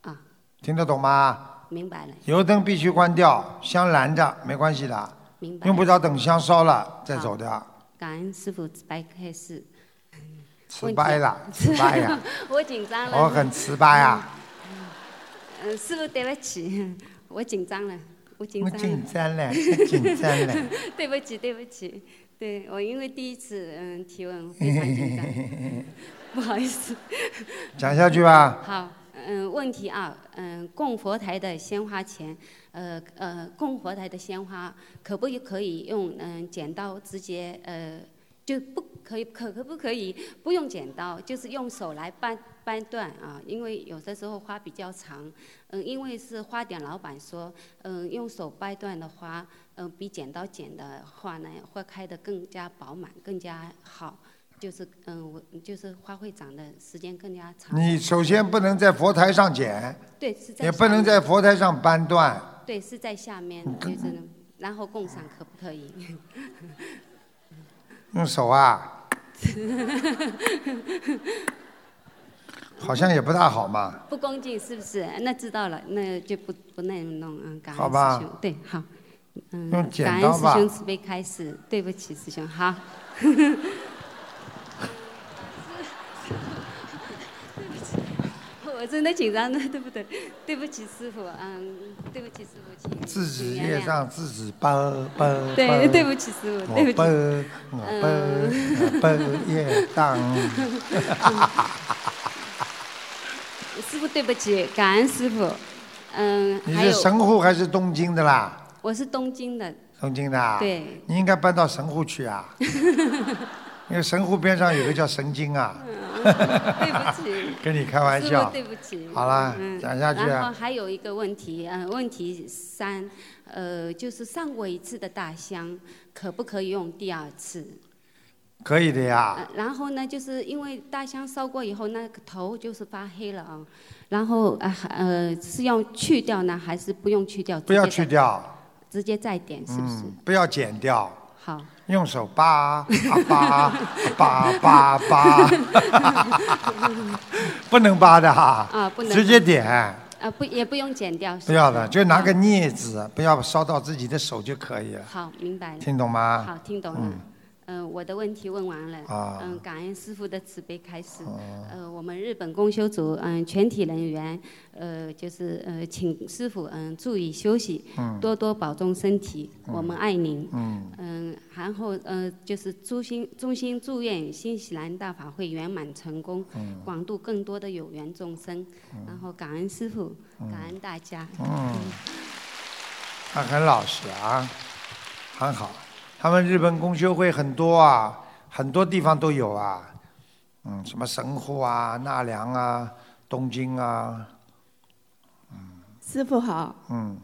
Speaker 8: 啊，
Speaker 1: 听得懂吗？
Speaker 8: 明白了，
Speaker 1: 油灯必须关掉，香燃着没关系的，
Speaker 8: 明白。
Speaker 1: 用不着等香烧了再走的。
Speaker 8: 感恩师傅慈悲开示。
Speaker 1: 慈悲了，慈悲呀，(laughs)
Speaker 8: 我紧张了。
Speaker 1: 我很慈悲啊，
Speaker 8: 嗯，师傅对不起，(laughs) 我紧张了，我紧张了。
Speaker 1: 紧张了，紧张了。
Speaker 8: 对不起，对不起，对我因为第一次嗯提问非常紧张，(laughs) 不好意思。
Speaker 1: 讲下去吧。
Speaker 8: 好，嗯，问题啊，嗯，供佛台的鲜花钱，呃呃，供佛台的鲜花可不可以用嗯剪刀直接呃就不可以可可不可以不用剪刀，就是用手来掰掰断啊，因为有的时候花比较长，嗯，因为是花店老板说，嗯，用手掰断的花，嗯，比剪刀剪的话呢，会开得更加饱满，更加好，就是嗯，我就是花会长的时间更加长。
Speaker 1: 你首先不能在佛台上剪，
Speaker 8: 对是在
Speaker 1: 也不能在佛台上扳断。
Speaker 8: 对是在下面，就是然后供上可不可以？(laughs)
Speaker 1: 用手啊，(laughs) 好像也不大好嘛。
Speaker 8: 不恭敬是不是？那知道了，那就不不那么弄，嗯，感恩
Speaker 1: 好吧
Speaker 8: 师兄，对，好，嗯，
Speaker 1: 用剪
Speaker 8: 感恩师兄慈悲开始，对不起师兄，好。(laughs) 我真的紧张的，对不对？对不起师傅，嗯，对不起师傅，请
Speaker 1: 自己业障自己背背。
Speaker 8: 对对不起师傅，对不起。
Speaker 1: 我背我背我背业障。
Speaker 8: 师傅对不起，感恩师傅。嗯，
Speaker 1: 你是神户还是东京的啦？
Speaker 8: 我是东京的，
Speaker 1: 东京的啊。
Speaker 8: 对。
Speaker 1: 你应该搬到神户去啊，(laughs) 因为神户边上有个叫神经啊。(laughs)
Speaker 8: 对不起。
Speaker 1: 跟你开玩笑
Speaker 8: 对不起。
Speaker 1: 好啦
Speaker 8: 嗯
Speaker 1: 讲下去啊
Speaker 8: 然后还有一个问题，呃，问题三，呃，就是上过一次的大香，可不可以用第二次？
Speaker 1: 可以的呀。
Speaker 8: 呃，然后呢，就是因为大香烧过以后，那个头就是发黑了啊。然后呃呃，是要去掉呢，还是不用去掉？
Speaker 1: 不要去掉，
Speaker 8: 直接再点，是不是？
Speaker 1: 嗯，不要剪掉，
Speaker 8: 好。
Speaker 1: 用手扒扒扒扒扒，(laughs) 不能扒的哈。
Speaker 8: 啊不能
Speaker 1: 直接点，
Speaker 8: 啊，不也不用剪掉。
Speaker 1: 不要的，就拿个镊子，不要烧到自己的手就可以了。
Speaker 8: 好，明白了。
Speaker 1: 听懂吗
Speaker 8: 好，听懂了。
Speaker 1: 嗯
Speaker 8: 嗯、我的问题问完了。
Speaker 1: 啊
Speaker 8: 嗯，感恩师傅的慈悲开示。
Speaker 1: 哦
Speaker 8: 呃，我们日本公修组嗯全体人员呃就是呃请师傅嗯注意休息，
Speaker 1: 嗯
Speaker 8: 多多保重身体，
Speaker 1: 嗯
Speaker 8: 我们爱您。
Speaker 1: 嗯
Speaker 8: 嗯，然后呃就是衷心衷心祝愿新西兰大法会圆满成功，
Speaker 1: 嗯
Speaker 8: 广度更多的有缘众生。
Speaker 1: 嗯
Speaker 8: 然后感恩师傅，感恩大家。
Speaker 1: 嗯，他很老实啊，很好。他们日本公修会很多啊，很多地方都有啊。嗯，什么神户啊、奈良啊、东京啊，嗯
Speaker 9: 师傅好，
Speaker 1: 嗯，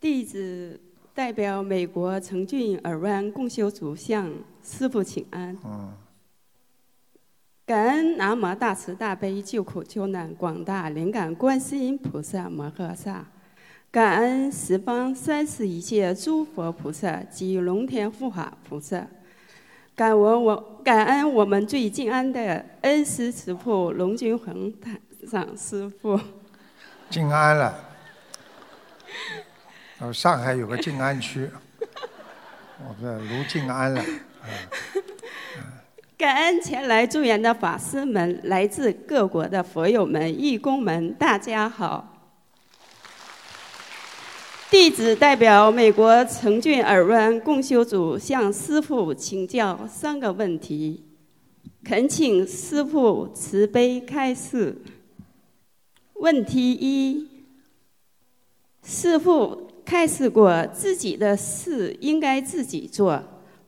Speaker 9: 弟子代表美国成郡尔湾共修组向师傅请安。
Speaker 1: 嗯，
Speaker 9: 感恩南无大慈大悲救苦救难广大灵感观世音菩萨摩诃萨，感恩十方三世一切诸佛菩萨及龙天护法菩萨，感恩我感恩我们最敬安的恩师慈父龙君宏台长师傅。
Speaker 1: 静安了。哦，上海有个静安区，我的卢静安了。
Speaker 9: 感恩前来助缘的法师们，来自各国的佛友们、义工们，大家好。弟子代表美国成郡尔湾共修组向师父请教三个问题，恳请师父慈悲开示。问题一：师父开示过，自己的事应该自己做，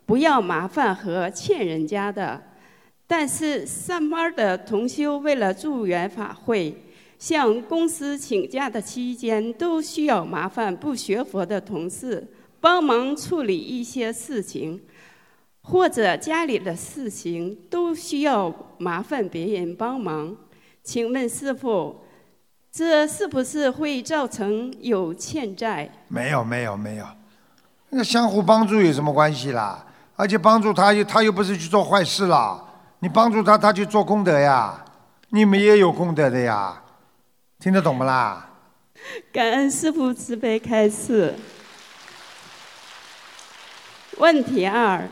Speaker 9: 不要麻烦和欠人家的。但是上班的同修为了助缘法会，向公司请假的期间，都需要麻烦不学佛的同事帮忙处理一些事情，或者家里的事情都需要麻烦别人帮忙。请问师傅，这是不是会造成有欠债？
Speaker 1: 没有没有没有，那相互帮助有什么关系啦？而且帮助他又他又不是去做坏事啦，你帮助他他去做功德呀，你们也有功德的呀，听得懂不啦？
Speaker 9: 感恩师父慈悲开示。问题二：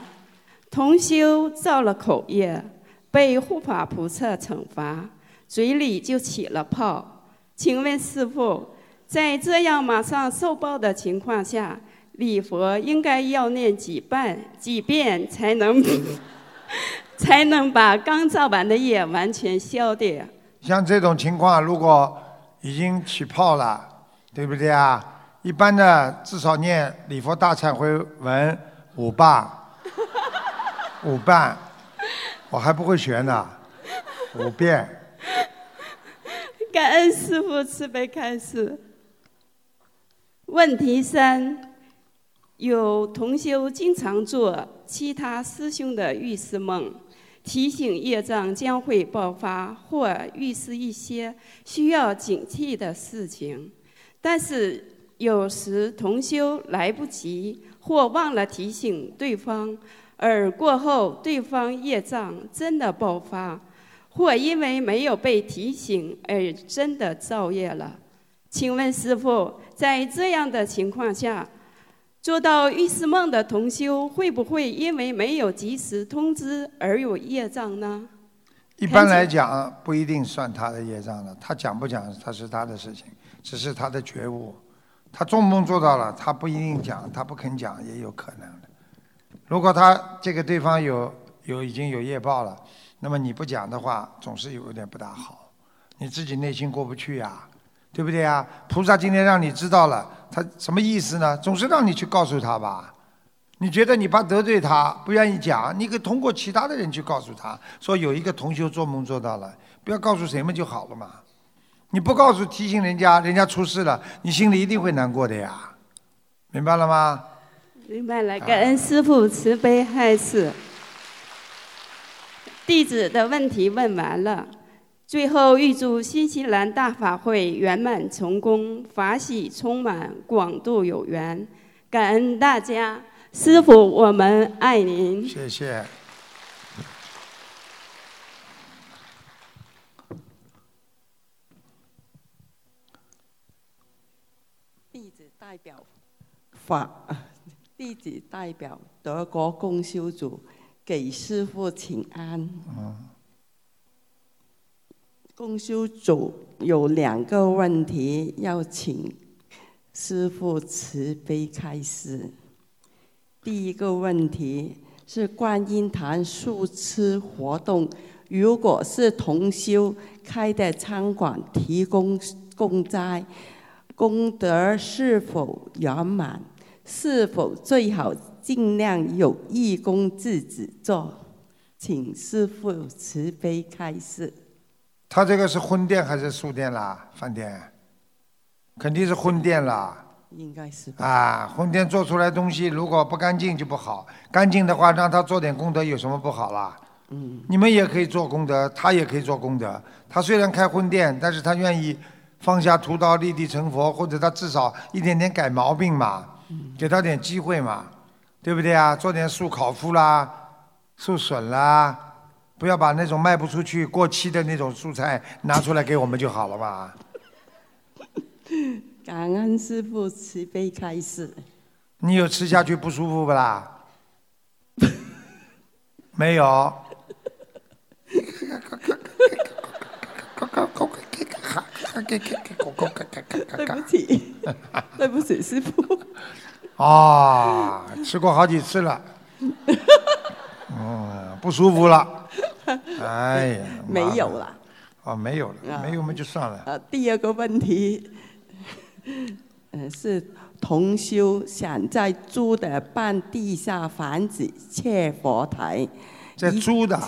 Speaker 9: 同修造了口业，被护法菩萨惩罚，嘴里就起了泡。请问师父，在这样马上受报的情况下，礼佛应该要念几遍几遍才能 (laughs) 才能把刚造完的业完全消掉？
Speaker 1: 像这种情况，如果已经起泡了，对不对啊？一般的至少念礼佛大忏悔文五遍，五遍，我还不会学呢，五遍，
Speaker 9: 感恩师父慈悲开示。问题三：有同修经常做其他师兄的预示梦，提醒业障将会爆发，或预示一些需要警惕的事情。但是有时同修来不及，或忘了提醒对方，而过后对方业障真的爆发，或因为没有被提醒而真的造业了。请问师傅，在这样的情况下，做到预示梦的同修会不会因为没有及时通知而有业障呢？
Speaker 1: 一般来讲，不一定算他的业障了。他讲不讲，他是他的事情，只是他的觉悟。他做梦做到了，他不一定讲，他不肯讲也有可能的。如果他这个对方有有已经有业报了，那么你不讲的话，总是有点不大好，你自己内心过不去呀、对不对啊？菩萨今天让你知道了，他什么意思呢？总是让你去告诉他吧。你觉得你怕得罪他，不愿意讲，你可以通过其他的人去告诉他，说有一个同修做梦做到了，不要告诉谁们就好了嘛。你不告诉提醒人家，人家出事了，你心里一定会难过的呀，明白了吗？
Speaker 9: 明白了，感恩师父慈悲开示。弟子的问题问完了，最后预祝新西兰大法会圆满成功，法喜充满，广度有缘。感恩大家，师父，我们爱您。
Speaker 1: 谢谢。
Speaker 10: 弟子代表法，(laughs) 弟子代表德国公修组给师父请安。
Speaker 1: 嗯，
Speaker 10: 公修组有两个问题要请师父慈悲开示。第一个问题是观音堂素吃活动，如果是同修开的餐馆提供供斋，功德是否圆满？是否最好尽量有义工自己做？请师父慈悲开示。
Speaker 1: 他这个是婚店还是素店啦？饭店？肯定是婚店啦。
Speaker 10: 应该是吧？
Speaker 1: 啊，婚店做出来东西如果不干净就不好，干净的话让他做点功德有什么不好啦？
Speaker 10: 嗯，
Speaker 1: 你们也可以做功德，他也可以做功德。他虽然开婚店，但是他愿意放下屠刀立地成佛，或者他至少一点点改毛病嘛，给他点机会嘛，对不对啊？做点素烤麸啦、素笋啦，不要把那种卖不出去、过期的那种蔬菜拿出来给我们就好了嘛。(laughs)
Speaker 10: 感恩师父慈悲开示。
Speaker 1: 你有吃下去不舒服不啦？(laughs) 没有。
Speaker 10: 对不起，对不起，师傅。(laughs)
Speaker 1: 啊，吃过好几次了。嗯，不舒服了。哎呀，
Speaker 10: 没有了。
Speaker 1: 哦，没有了，没有嘛就算了。
Speaker 10: 呃，第二个问题，呃，是同修想在租的半地下房子设佛台。
Speaker 1: 在租的？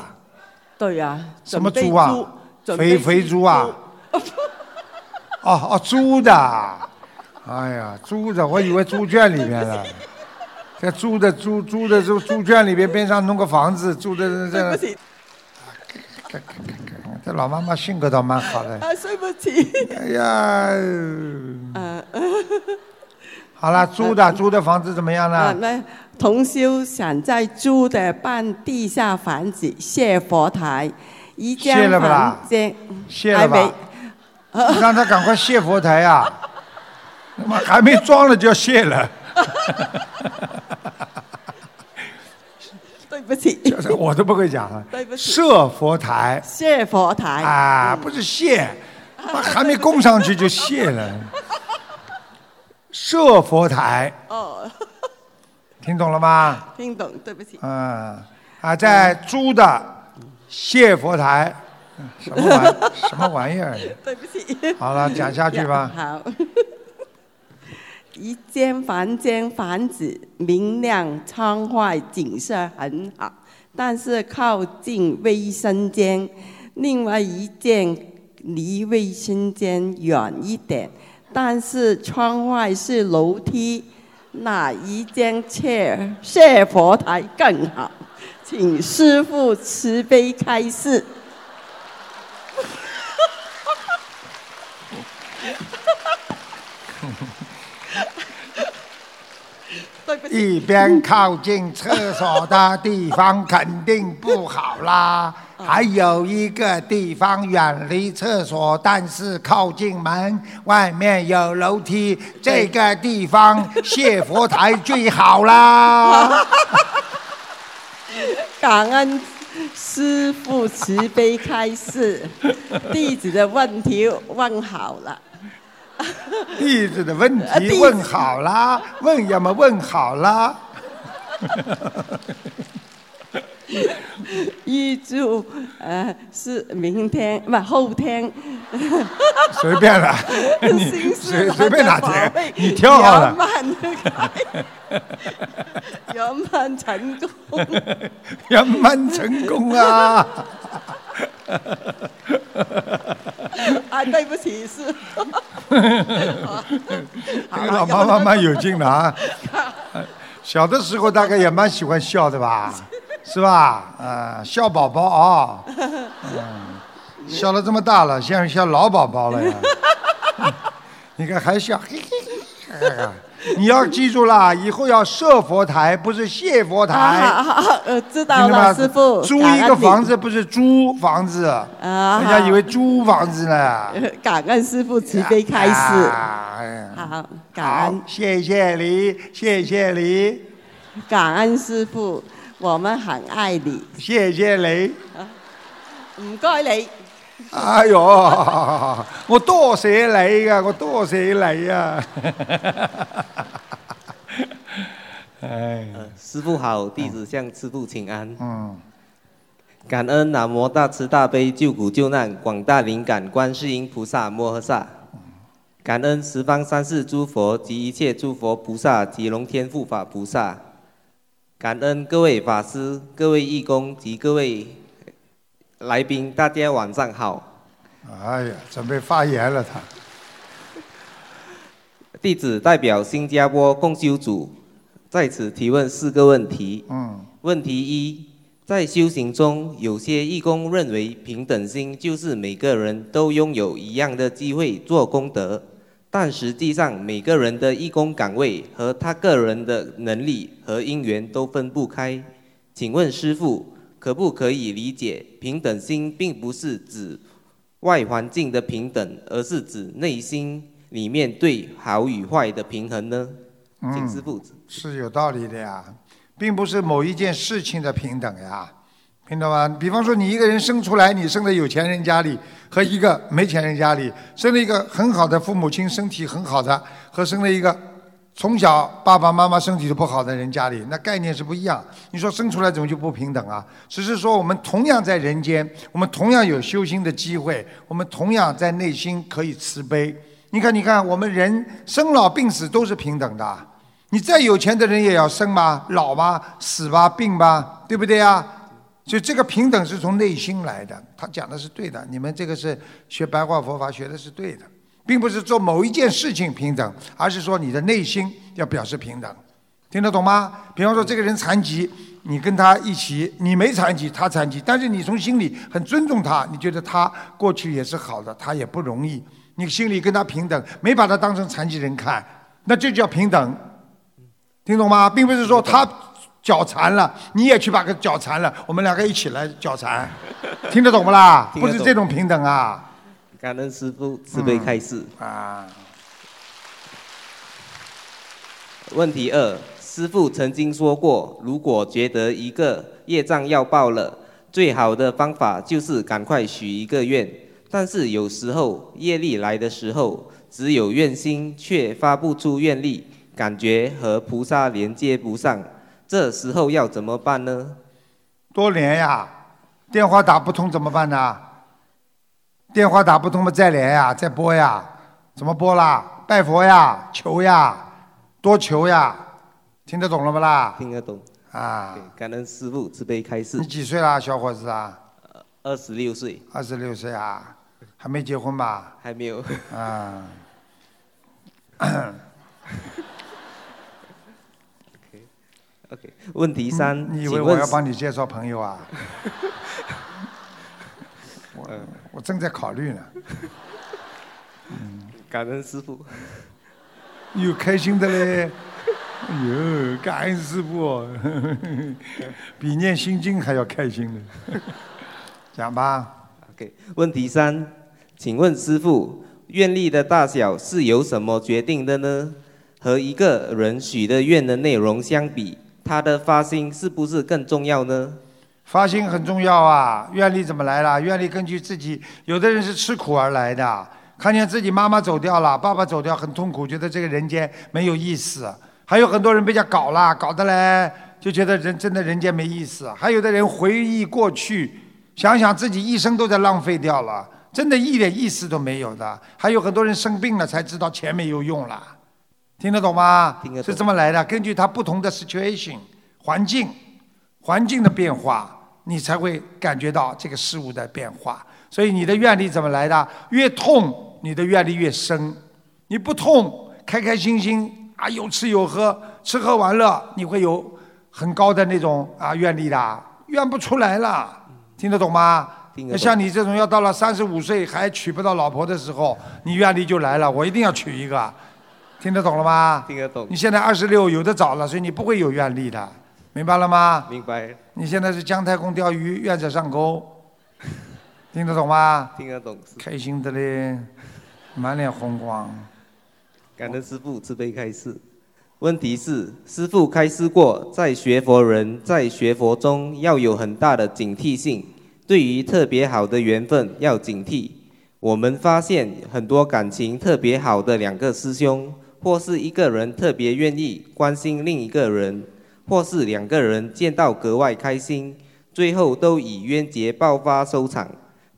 Speaker 10: 对呀。
Speaker 1: 什么租啊？肥肥猪啊？哦 (laughs) 哦，租的。哎呀，租的，我以为猪圈里面的，在租的租租的猪猪圈里边边上弄个房子，住的这。
Speaker 10: 对不起。(laughs)
Speaker 1: 这老妈妈性格倒蛮好的。
Speaker 10: 啊，对不起。
Speaker 1: 哎呀。(laughs)
Speaker 10: 呃。(laughs)
Speaker 1: 好了，租的租的房子怎么样呢？
Speaker 10: 那同修想在租的半地下房子设佛台，一间房间
Speaker 1: 谢了吧？你让他赶快卸佛台呀！他妈还没装了就要卸了。
Speaker 10: 对不起，
Speaker 1: 我都不会讲啊。(laughs)
Speaker 10: 对不起。
Speaker 1: 设佛台。
Speaker 10: 设佛台。
Speaker 1: 啊，不是谢，还没供上去就谢了。设佛台。
Speaker 10: 哦。
Speaker 1: 听懂了吗？
Speaker 10: 听懂，对不起。
Speaker 1: 嗯，啊，在租的谢佛台，(laughs) 什么玩什么玩意儿？
Speaker 10: 对不起。
Speaker 1: 好了，讲下去吧。(laughs)
Speaker 10: 好。一间房间房子明亮窗外景色很好，但是靠近卫生间。另外一间离卫生间远一点，但是窗外是楼梯，哪一间切谢佛台更好？请师傅慈悲开示。(laughs) (laughs)
Speaker 1: 一边靠近厕所的地方肯定不好啦，(laughs) 还有一个地方远离厕所，但是靠近门，外面有楼梯，这个地方谢佛台最好啦。(laughs)
Speaker 10: 感恩师傅慈悲开示，弟子的问题问好了。(laughs)
Speaker 1: 弟子的问题问好啦，(laughs) 问要么问好啦。(laughs)
Speaker 10: 预祝呃是明天不后天。
Speaker 1: 随便了，你随随便哪天，你挑好了。
Speaker 10: 圆满成功。
Speaker 1: 圆满成功啊！
Speaker 10: 啊，对不起，是。(laughs)
Speaker 1: 这个老妈妈蛮有劲的啊！(laughs) 小的时候大概也蛮喜欢笑的吧，(laughs) 是吧？啊，笑宝宝啊，嗯，笑了这么大了，像像老宝宝了呀。你看还笑，嘿嘿嘿。(laughs) 你要记住了，以后要设佛台，不是谢佛台。
Speaker 10: 呃，知道了，师傅。
Speaker 1: 租一个房子不是租房子，人家以为租房子呢。(laughs)
Speaker 10: 感恩师傅慈悲开示。好，感恩，
Speaker 1: 谢谢你，谢谢你，
Speaker 10: 感恩师傅，我们很爱你。
Speaker 1: 谢谢你，
Speaker 10: 唔该你。
Speaker 1: 哎呦，(laughs) 我多谢你啊，我多谢你啊！(laughs)
Speaker 11: 哎，师傅好，弟子向师傅请安。嗯，感恩南无大慈大悲救苦救难广大灵感观世音菩萨摩诃萨，感恩十方三世诸佛及一切诸佛菩萨及龙天护法菩萨，感恩各位法师、各位义工及各位。来宾，大家晚上好。
Speaker 1: 哎呀，准备发言了他。
Speaker 11: 弟子代表新加坡共修组在此提问四个问题。嗯。问题一，在修行中，有些义工认为平等心就是每个人都拥有一样的机会做功德，但实际上每个人的义工岗位和他个人的能力和因缘都分不开。请问师父？可不可以理解，平等心并不是指外环境的平等，而是指内心里面对好与坏的平衡呢？请师父。
Speaker 1: 是有道理的呀，并不是某一件事情的平等呀，听到吗？比方说，你一个人生出来，你生在有钱人家里，和一个没钱人家里，生了一个很好的父母亲，身体很好的，和生了一个。从小爸爸妈妈身体都不好的人家里，那概念是不一样。你说生出来怎么就不平等啊？只是说我们同样在人间，我们同样有修心的机会，我们同样在内心可以慈悲。你看，你看，我们人生老病死都是平等的。你再有钱的人也要生吗？老吗？死吧？病吧？对不对啊？所以这个平等是从内心来的。他讲的是对的。你们这个是学白话佛法学的是对的。并不是做某一件事情平等，而是说你的内心要表示平等，听得懂吗？比方说这个人残疾，你跟他一起，你没残疾，他残疾，但是你从心里很尊重他，你觉得他过去也是好的，他也不容易，你心里跟他平等，没把他当成残疾人看，那就叫平等，听懂吗？并不是说他脚残了，你也去把个脚残了，我们两个一起来脚残，听得懂不啦？不是这种平等啊。
Speaker 11: 感恩师父慈悲开示。啊。问题二：师父曾经说过，如果觉得一个业障要报了，最好的方法就是赶快许一个愿。但是有时候业力来的时候，只有愿心却发不出愿力，感觉和菩萨连接不上，这时候要怎么办呢？
Speaker 1: 多连呀，电话打不通怎么办呢？电话打不通嘛，再连呀，再拨呀，怎么拨啦？拜佛呀，求呀，多求呀，听得懂了不啦？
Speaker 11: 听得懂。啊，感恩师父慈悲开示。
Speaker 1: 你几岁啦，小伙子啊？
Speaker 11: 二十六岁。
Speaker 1: 二十六岁啊，还没结婚吧？
Speaker 11: 还没有。
Speaker 1: 啊。(coughs)
Speaker 11: OK，问题三，
Speaker 1: 你以为我要帮你介绍朋友啊？(laughs) 我我正在考虑呢。(laughs)
Speaker 11: 感恩师傅。(laughs)
Speaker 1: 有开心的嘞，哎呦，感恩师傅哦，(laughs) 比念心经还要开心呢。讲吧。
Speaker 11: OK，问题三，请问师傅，愿力的大小是由什么决定的呢？和一个人许的愿的内容相比，他的发心是不是更重要呢？
Speaker 1: 发心很重要啊，愿力怎么来了？愿力根据自己，有的人是吃苦而来的，看见自己妈妈走掉了，爸爸走掉很痛苦，觉得这个人间没有意思。还有很多人被人家搞了，搞得嘞就觉得人真的人间没意思。还有的人回忆过去，想想自己一生都在浪费掉了，真的一点意思都没有的。还有很多人生病了才知道钱没有用了，听得懂吗？
Speaker 11: 听得懂
Speaker 1: 是这么来的，根据他不同的 situation 环境。环境的变化，你才会感觉到这个事物的变化。所以你的愿力怎么来的？越痛，你的愿力越深；你不痛，开开心心啊，有吃有喝，吃喝玩乐，你会有很高的那种啊愿力的，愿不出来了。听得懂吗？
Speaker 11: 听得懂
Speaker 1: 像你这种要到了三十五岁还娶不到老婆的时候，你愿力就来了，我一定要娶一个。听得懂了吗？
Speaker 11: 听得懂
Speaker 1: 你现在二十六，有的早了，所以你不会有愿力的，明白了吗？
Speaker 11: 明白，
Speaker 1: 你现在是姜太公钓鱼，愿者上钩，(laughs) 听得懂吗？
Speaker 11: 听得懂。
Speaker 1: 开心的嘞，满脸红光。
Speaker 11: 感恩师父慈悲开示。问题是，师父开示过，在学佛人在学佛中要有很大的警惕性，对于特别好的缘分要警惕。我们发现很多感情特别好的两个师兄，或是一个人特别愿意关心另一个人，或是两个人见到格外开心，最后都以冤结爆发收场。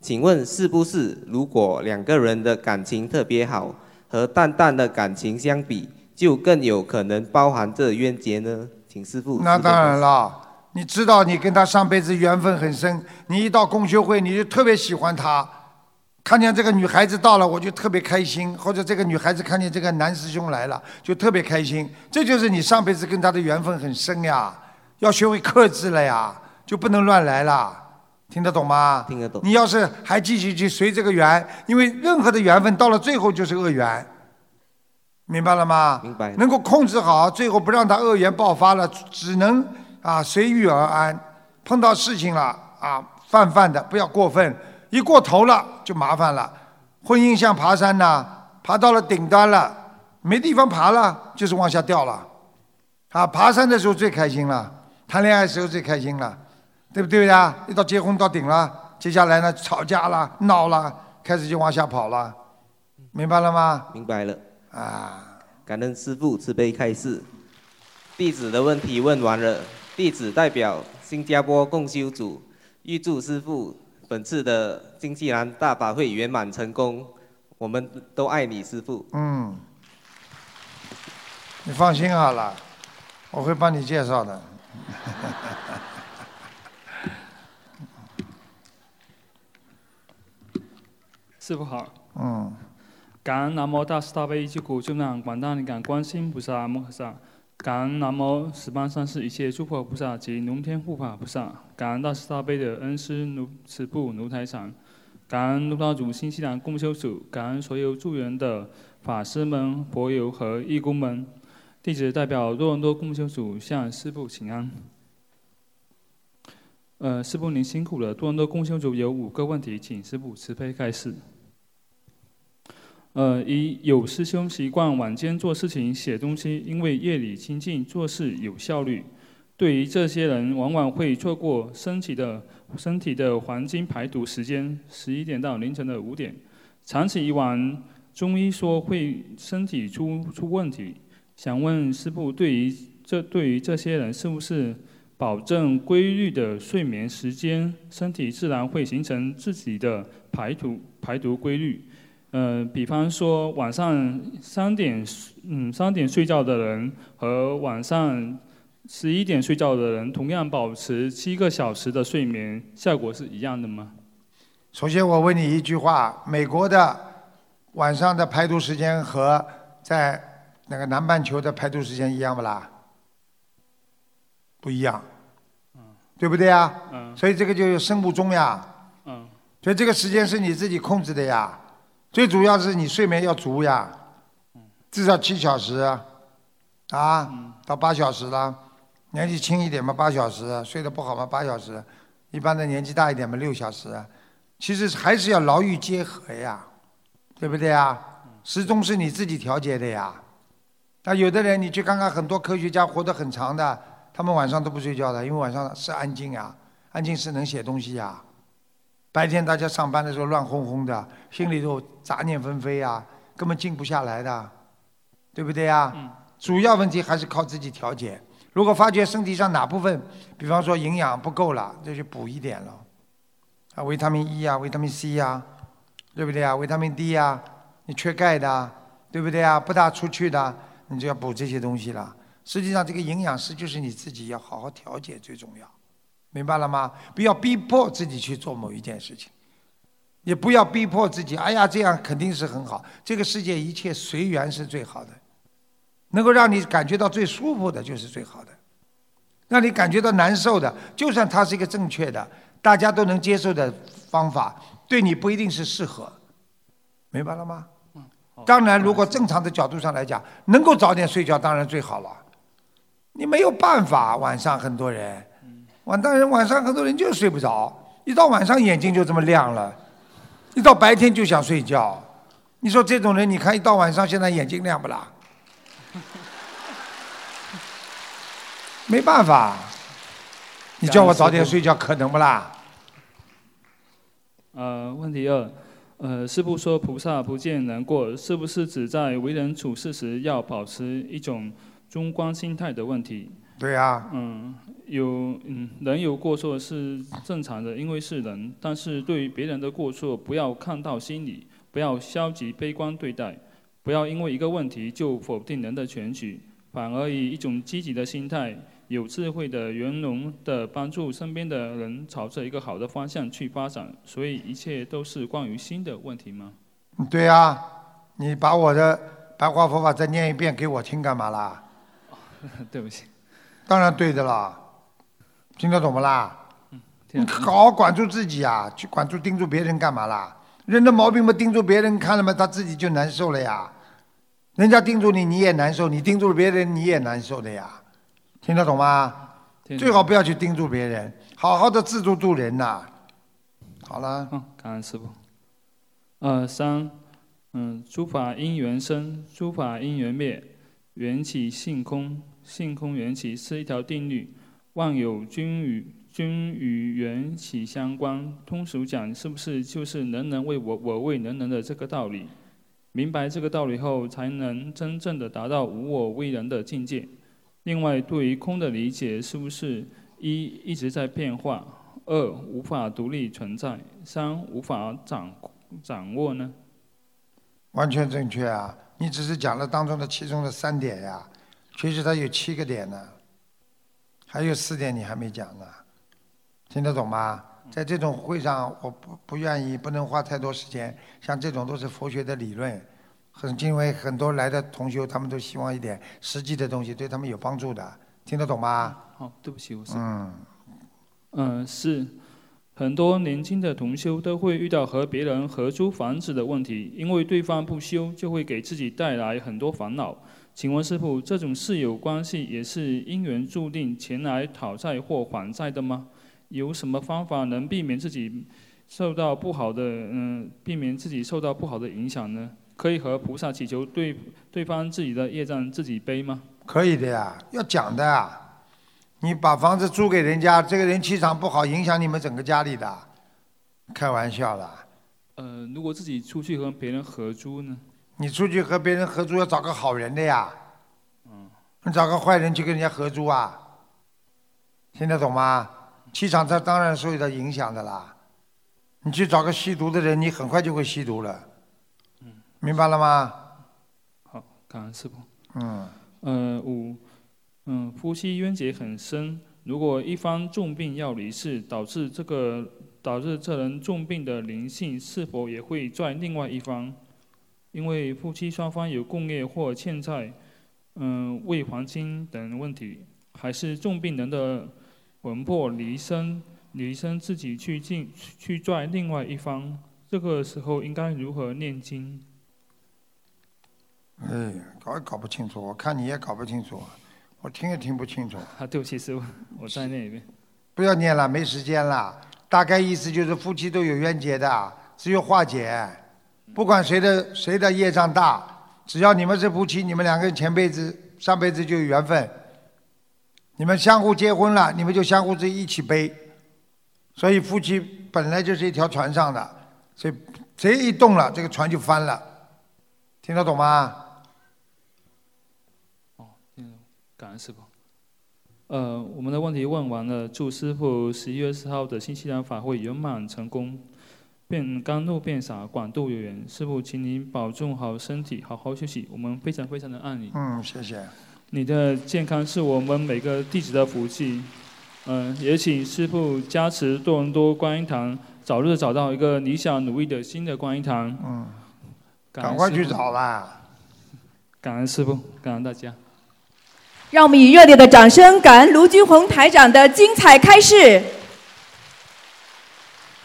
Speaker 11: 请问是不是，如果两个人的感情特别好，和淡淡的感情相比，就更有可能包含着冤结呢？请师傅。
Speaker 1: 那当然了，你知道你跟他上辈子缘分很深，你一到公修会你就特别喜欢他，看见这个女孩子到了我就特别开心，或者这个女孩子看见这个男师兄来了就特别开心，这就是你上辈子跟他的缘分很深呀，要学会克制了呀，就不能乱来了。听得懂吗？
Speaker 11: 听得懂。
Speaker 1: 你要是还继续去随这个缘，因为任何的缘分到了最后就是恶缘，明白了吗？
Speaker 11: 明白。
Speaker 1: 能够控制好，最后不让他恶缘爆发了，只能啊随遇而安。碰到事情了啊，泛泛的不要过分，一过头了就麻烦了。婚姻像爬山呐、爬到了顶端了，没地方爬了，就是往下掉了。啊，爬山的时候最开心了，谈恋爱的时候最开心了。对不对呀？一到结婚到顶了，接下来呢，吵架了、闹了，开始就往下跑了，明白了吗？
Speaker 11: 明白了。
Speaker 1: 啊，
Speaker 11: 感恩师父慈悲开示。弟子的问题问完了，弟子代表新加坡共修组，预祝师父本次的经济兰大法会圆满成功。我们都爱你，师父。
Speaker 1: 嗯，你放心好了，我会帮你介绍的。(laughs)
Speaker 12: 师傅好。
Speaker 1: 嗯。
Speaker 12: 感恩南无大慈大悲救苦救难广大灵感观世音菩萨摩诃萨，感恩南无十方三世一切诸佛菩萨及龙天护法菩萨，感恩大慈大悲的恩师卢慈布卢台长，感恩卢道主新西兰共修组，感恩所有助缘的法师们、佛友和义工们。弟子代表多伦多共修组向师父请安。呃，师父您辛苦了。多伦多共修组有五个问题，请师父慈悲开示。呃，一有师兄习惯晚间做事情、写东西，因为夜里清静，做事有效率。对于这些人，往往会错过身体的身体的黄金排毒时间，十一点到凌晨的五点。长此以往，中医说会身体出出问题。想问师傅，对于这对于这些人，是不是保证规律的睡眠时间，身体自然会形成自己的排毒排毒规律？呃，比方说晚上三点，嗯，三点睡觉的人和晚上十一点睡觉的人，同样保持七个小时的睡眠，效果是一样的吗？
Speaker 1: 首先我问你一句话：美国的晚上的排毒时间和在那个南半球的排毒时间一样不啦？不一样，对不对呀？
Speaker 12: 嗯
Speaker 1: 所以这个就是生物钟呀。
Speaker 12: 嗯
Speaker 1: 所以这个时间是你自己控制的呀，最主要是你睡眠要足呀，至少七小时，啊，到八小时了。年纪轻一点嘛，八小时；睡得不好嘛，八小时；一般的年纪大一点嘛，六小时。其实还是要劳逸结合呀，对不对呀？时钟是你自己调节的呀。那有的人，你去看看很多科学家活得很长的，他们晚上都不睡觉的，因为晚上是安静呀，安静是能写东西呀。白天大家上班的时候乱哄哄的，心里头杂念纷飞啊，根本静不下来的，对不对呀？主要问题还是靠自己调节。如果发觉身体上哪部分，比方说营养不够了，就去补一点了。啊，维他命 E 啊，维他命 C 呀，对不对啊？维他命 D 呀，你缺钙的，对不对啊？不大出去的，你就要补这些东西了。实际上，这个营养师就是你自己要好好调节最重要，明白了吗？不要逼迫自己去做某一件事情，也不要逼迫自己。哎呀，这样肯定是很好。这个世界一切随缘是最好的，能够让你感觉到最舒服的就是最好的。让你感觉到难受的，就算它是一个正确的、大家都能接受的方法，对你不一定是适合，明白了吗？当然，如果正常的角度上来讲，能够早点睡觉当然最好了。你没有办法，晚上很多人，晚当然晚上很多人就睡不着，一到晚上眼睛就这么亮了，一到白天就想睡觉。你说这种人，你看一到晚上现在眼睛亮不啦？没办法，你叫我早点睡觉，可能不啦？
Speaker 12: 呃，问题二，呃，师父说菩萨不见难过，是不是指在为人处事时要保持一种中观心态的问题？
Speaker 1: 对呀、
Speaker 12: 嗯，有嗯，人有过错是正常的，因为是人。但是对于别人的过错，不要看到心里，不要消极悲观对待，不要因为一个问题就否定人的全局，反而以一种积极的心态，有智慧的、圆融的帮助身边的人朝着一个好的方向去发展。所以一切都是关于心的问题吗？
Speaker 1: 对呀、你把我的白话佛法再念一遍给我听干嘛啦？(laughs)
Speaker 12: 对不起。
Speaker 1: 当然对的啦，听得懂不啦？你好好管住自己啊，去管住盯住别人干嘛啦？人的毛病嘛，盯住别人看了嘛，他自己就难受了呀。人家盯住你，你也难受；你盯住别人，你也难受的呀。听得懂吗？最好不要去盯住别人，好好的自助助人呐、好了。
Speaker 12: 嗯，感恩师傅。呃，三，嗯，诸法因缘生，诸法因缘灭，缘起性空，性空缘起是一条定律，万有均与均与缘起相关。通俗讲，是不是就是人人为我，我为人人的这个道理？明白这个道理后，才能真正的达到无我为人的境界。另外，对于空的理解，是不是一一直在变化？二无法独立存在，三无法掌掌握呢？
Speaker 1: 完全正确啊！你只是讲了当中的其中的三点呀，其实它有七个点呢，还有四点你还没讲呢，听得懂吗？在这种会上，我不不愿意，不能花太多时间。像这种都是佛学的理论，很因为很多来的同学，他们都希望一点实际的东西，对他们有帮助的，听得懂吗？
Speaker 12: 好，对不起，我是。
Speaker 1: 嗯，
Speaker 12: 嗯，是，很多年轻的同修都会遇到和别人合租房子的问题，因为对方不修，就会给自己带来很多烦恼。请问师傅，这种室友关系也是因缘注定前来讨债或还债的吗？有什么方法能避免自己受到不好的嗯，避免自己受到不好的影响呢？可以和菩萨祈求对对方自己的业障自己背吗？
Speaker 1: 可以的呀，要讲的呀。你把房子租给人家，这个人气场不好，影响你们整个家里的，开玩笑啦。
Speaker 12: 呃，如果自己出去和别人合租呢？
Speaker 1: 你出去和别人合租要找个好人的呀，嗯你找个坏人去跟人家合租啊？听得懂吗？气场它当然受到影响的啦。你去找个吸毒的人，你很快就会吸毒了。嗯明白了吗？
Speaker 12: 好，感恩师傅。
Speaker 1: 嗯，
Speaker 12: 呃，五，嗯，夫妻冤结很深，如果一方重病要离世，导致这个导致这人重病的灵性是否也会在另外一方？因为夫妻双方有共业或欠债，嗯，未还清等问题，还是重病人的魂魄离身，离身自己去进去拽另外一方？这个时候应该如何念经？
Speaker 1: 哎，搞也搞不清楚，我看你也搞不清楚，我听也听不清楚。
Speaker 12: 啊，对不起，师傅，我再念一遍。
Speaker 1: 不要念了，没时间了。大概意思就是夫妻都有冤结的，只有化解。不管谁的谁的业障大，只要你们是夫妻，你们两个人前辈子、上辈子就有缘分，你们相互结婚了，你们就相互之一起背。所以夫妻本来就是一条船上的，所以谁一动了，这个船就翻了。听得懂吗？
Speaker 12: 哦，听得懂感恩师傅。呃，我们的问题问完了，祝师傅十一月四号的新西兰法会圆满成功，变甘露变洒，广度有缘。师傅，请您保重好身体，好好休息。我们非常非常的爱你。
Speaker 1: 嗯，谢谢。
Speaker 12: 你的健康是我们每个弟子的福气。嗯，也请师傅加持多伦多观音堂，早日找到一个理想努力的新的观音堂。
Speaker 1: 嗯，赶快去找吧。
Speaker 12: 感恩师傅，感恩大家。
Speaker 13: 让我们以热烈的掌声，感恩卢军红台长的精彩开示。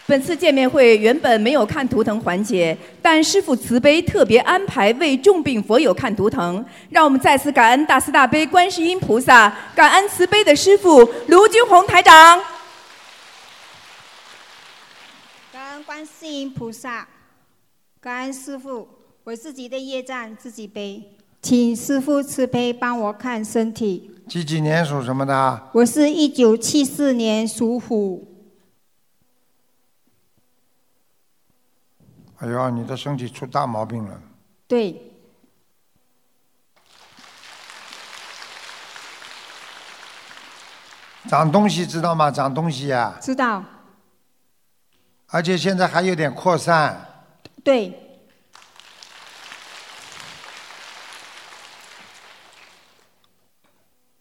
Speaker 13: 本次见面会原本没有看图腾环节，但师父慈悲特别安排为重病佛友看图腾，让我们再次感恩大慈大悲观世音菩萨，感恩慈悲的师父卢军宏台长。
Speaker 3: 感恩观世音菩萨，感恩师傅，我自己的业障自己背，请师傅慈悲帮我看身体。
Speaker 1: 几几年属什么的？
Speaker 3: 我是一九七四年属虎，
Speaker 1: 哎呦，你的身体出大毛病了。
Speaker 3: 对，
Speaker 1: 长东西知道吗？长东西呀、
Speaker 3: 知道，
Speaker 1: 而且现在还有点扩散。
Speaker 3: 对，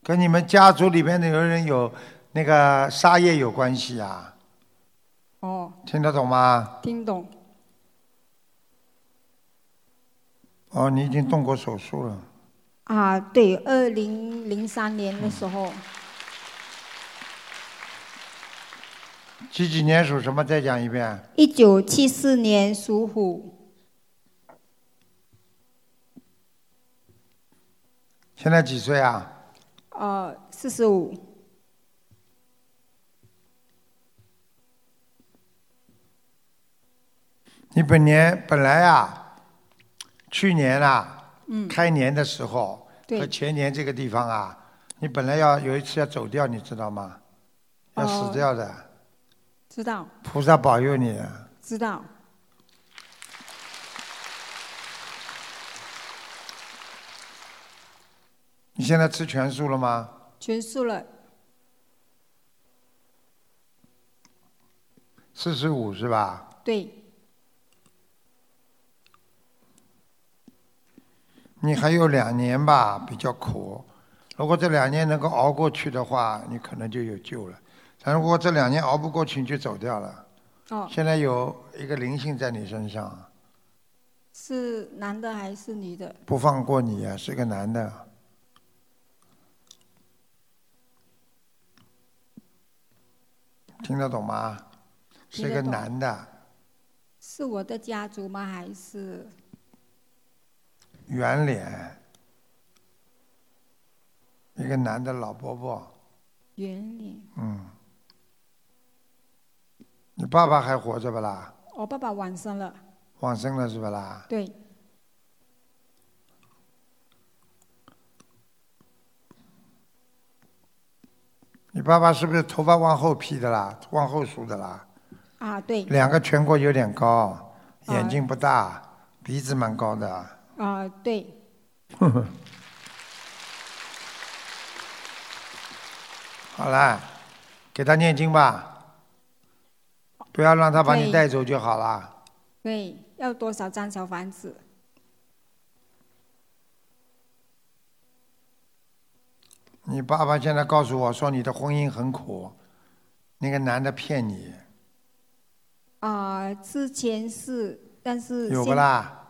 Speaker 1: 跟你们家族里面的有人有那个杀业有关系啊？
Speaker 3: 哦，
Speaker 1: 听得懂吗？
Speaker 3: 听懂，
Speaker 1: 哦，你已经动过手术了。
Speaker 3: 啊，对，二零零三年的时候，
Speaker 1: 几几年属什么？再讲一遍。
Speaker 3: 一九七四年属虎，
Speaker 1: 现在几岁啊？
Speaker 3: 呃，四十五，
Speaker 1: 你本年本来啊，去年啊，
Speaker 3: 嗯
Speaker 1: 开年的时候
Speaker 3: 对
Speaker 1: 和前年这个地方啊，你本来要有一次要走掉，你知道吗？要死
Speaker 3: 哦
Speaker 1: 掉的，
Speaker 3: 知道，
Speaker 1: 菩萨保佑你啊。
Speaker 3: 知道，
Speaker 1: 你现在吃全素了吗？
Speaker 3: 全素了，
Speaker 1: 四十五是吧？
Speaker 3: 对，
Speaker 1: 你还有两年吧，比较苦。如果这两年能够熬过去的话，你可能就有救了。但如果这两年熬不过去，你就走掉了。
Speaker 3: 哦，
Speaker 1: 现在有一个灵性在你身上，
Speaker 3: 是男的还是女的？
Speaker 1: 不放过你啊，是个男的。听得懂吗？是个男的，
Speaker 3: 是我的家族吗？还是
Speaker 1: 圆脸，一个男的老伯伯，
Speaker 3: 圆脸？
Speaker 1: 嗯。你爸爸还活着不啦？
Speaker 3: 我爸爸往生了，
Speaker 1: 往生了是不啦？
Speaker 3: 对，
Speaker 1: 你爸爸是不是头发往后披的啦？往后梳的啦？
Speaker 3: 啊，对，
Speaker 1: 两个颧骨有点高，眼睛不大，鼻子蛮高的。
Speaker 3: 啊，对，
Speaker 1: 呵呵。好啦，给他念经吧，不要让他把你带走就好了。
Speaker 3: 对，要多少张小房子？
Speaker 1: 你爸爸现在告诉我说你的婚姻很苦，那个男的骗你，
Speaker 3: 啊、之前是，但是
Speaker 1: 有不？啦？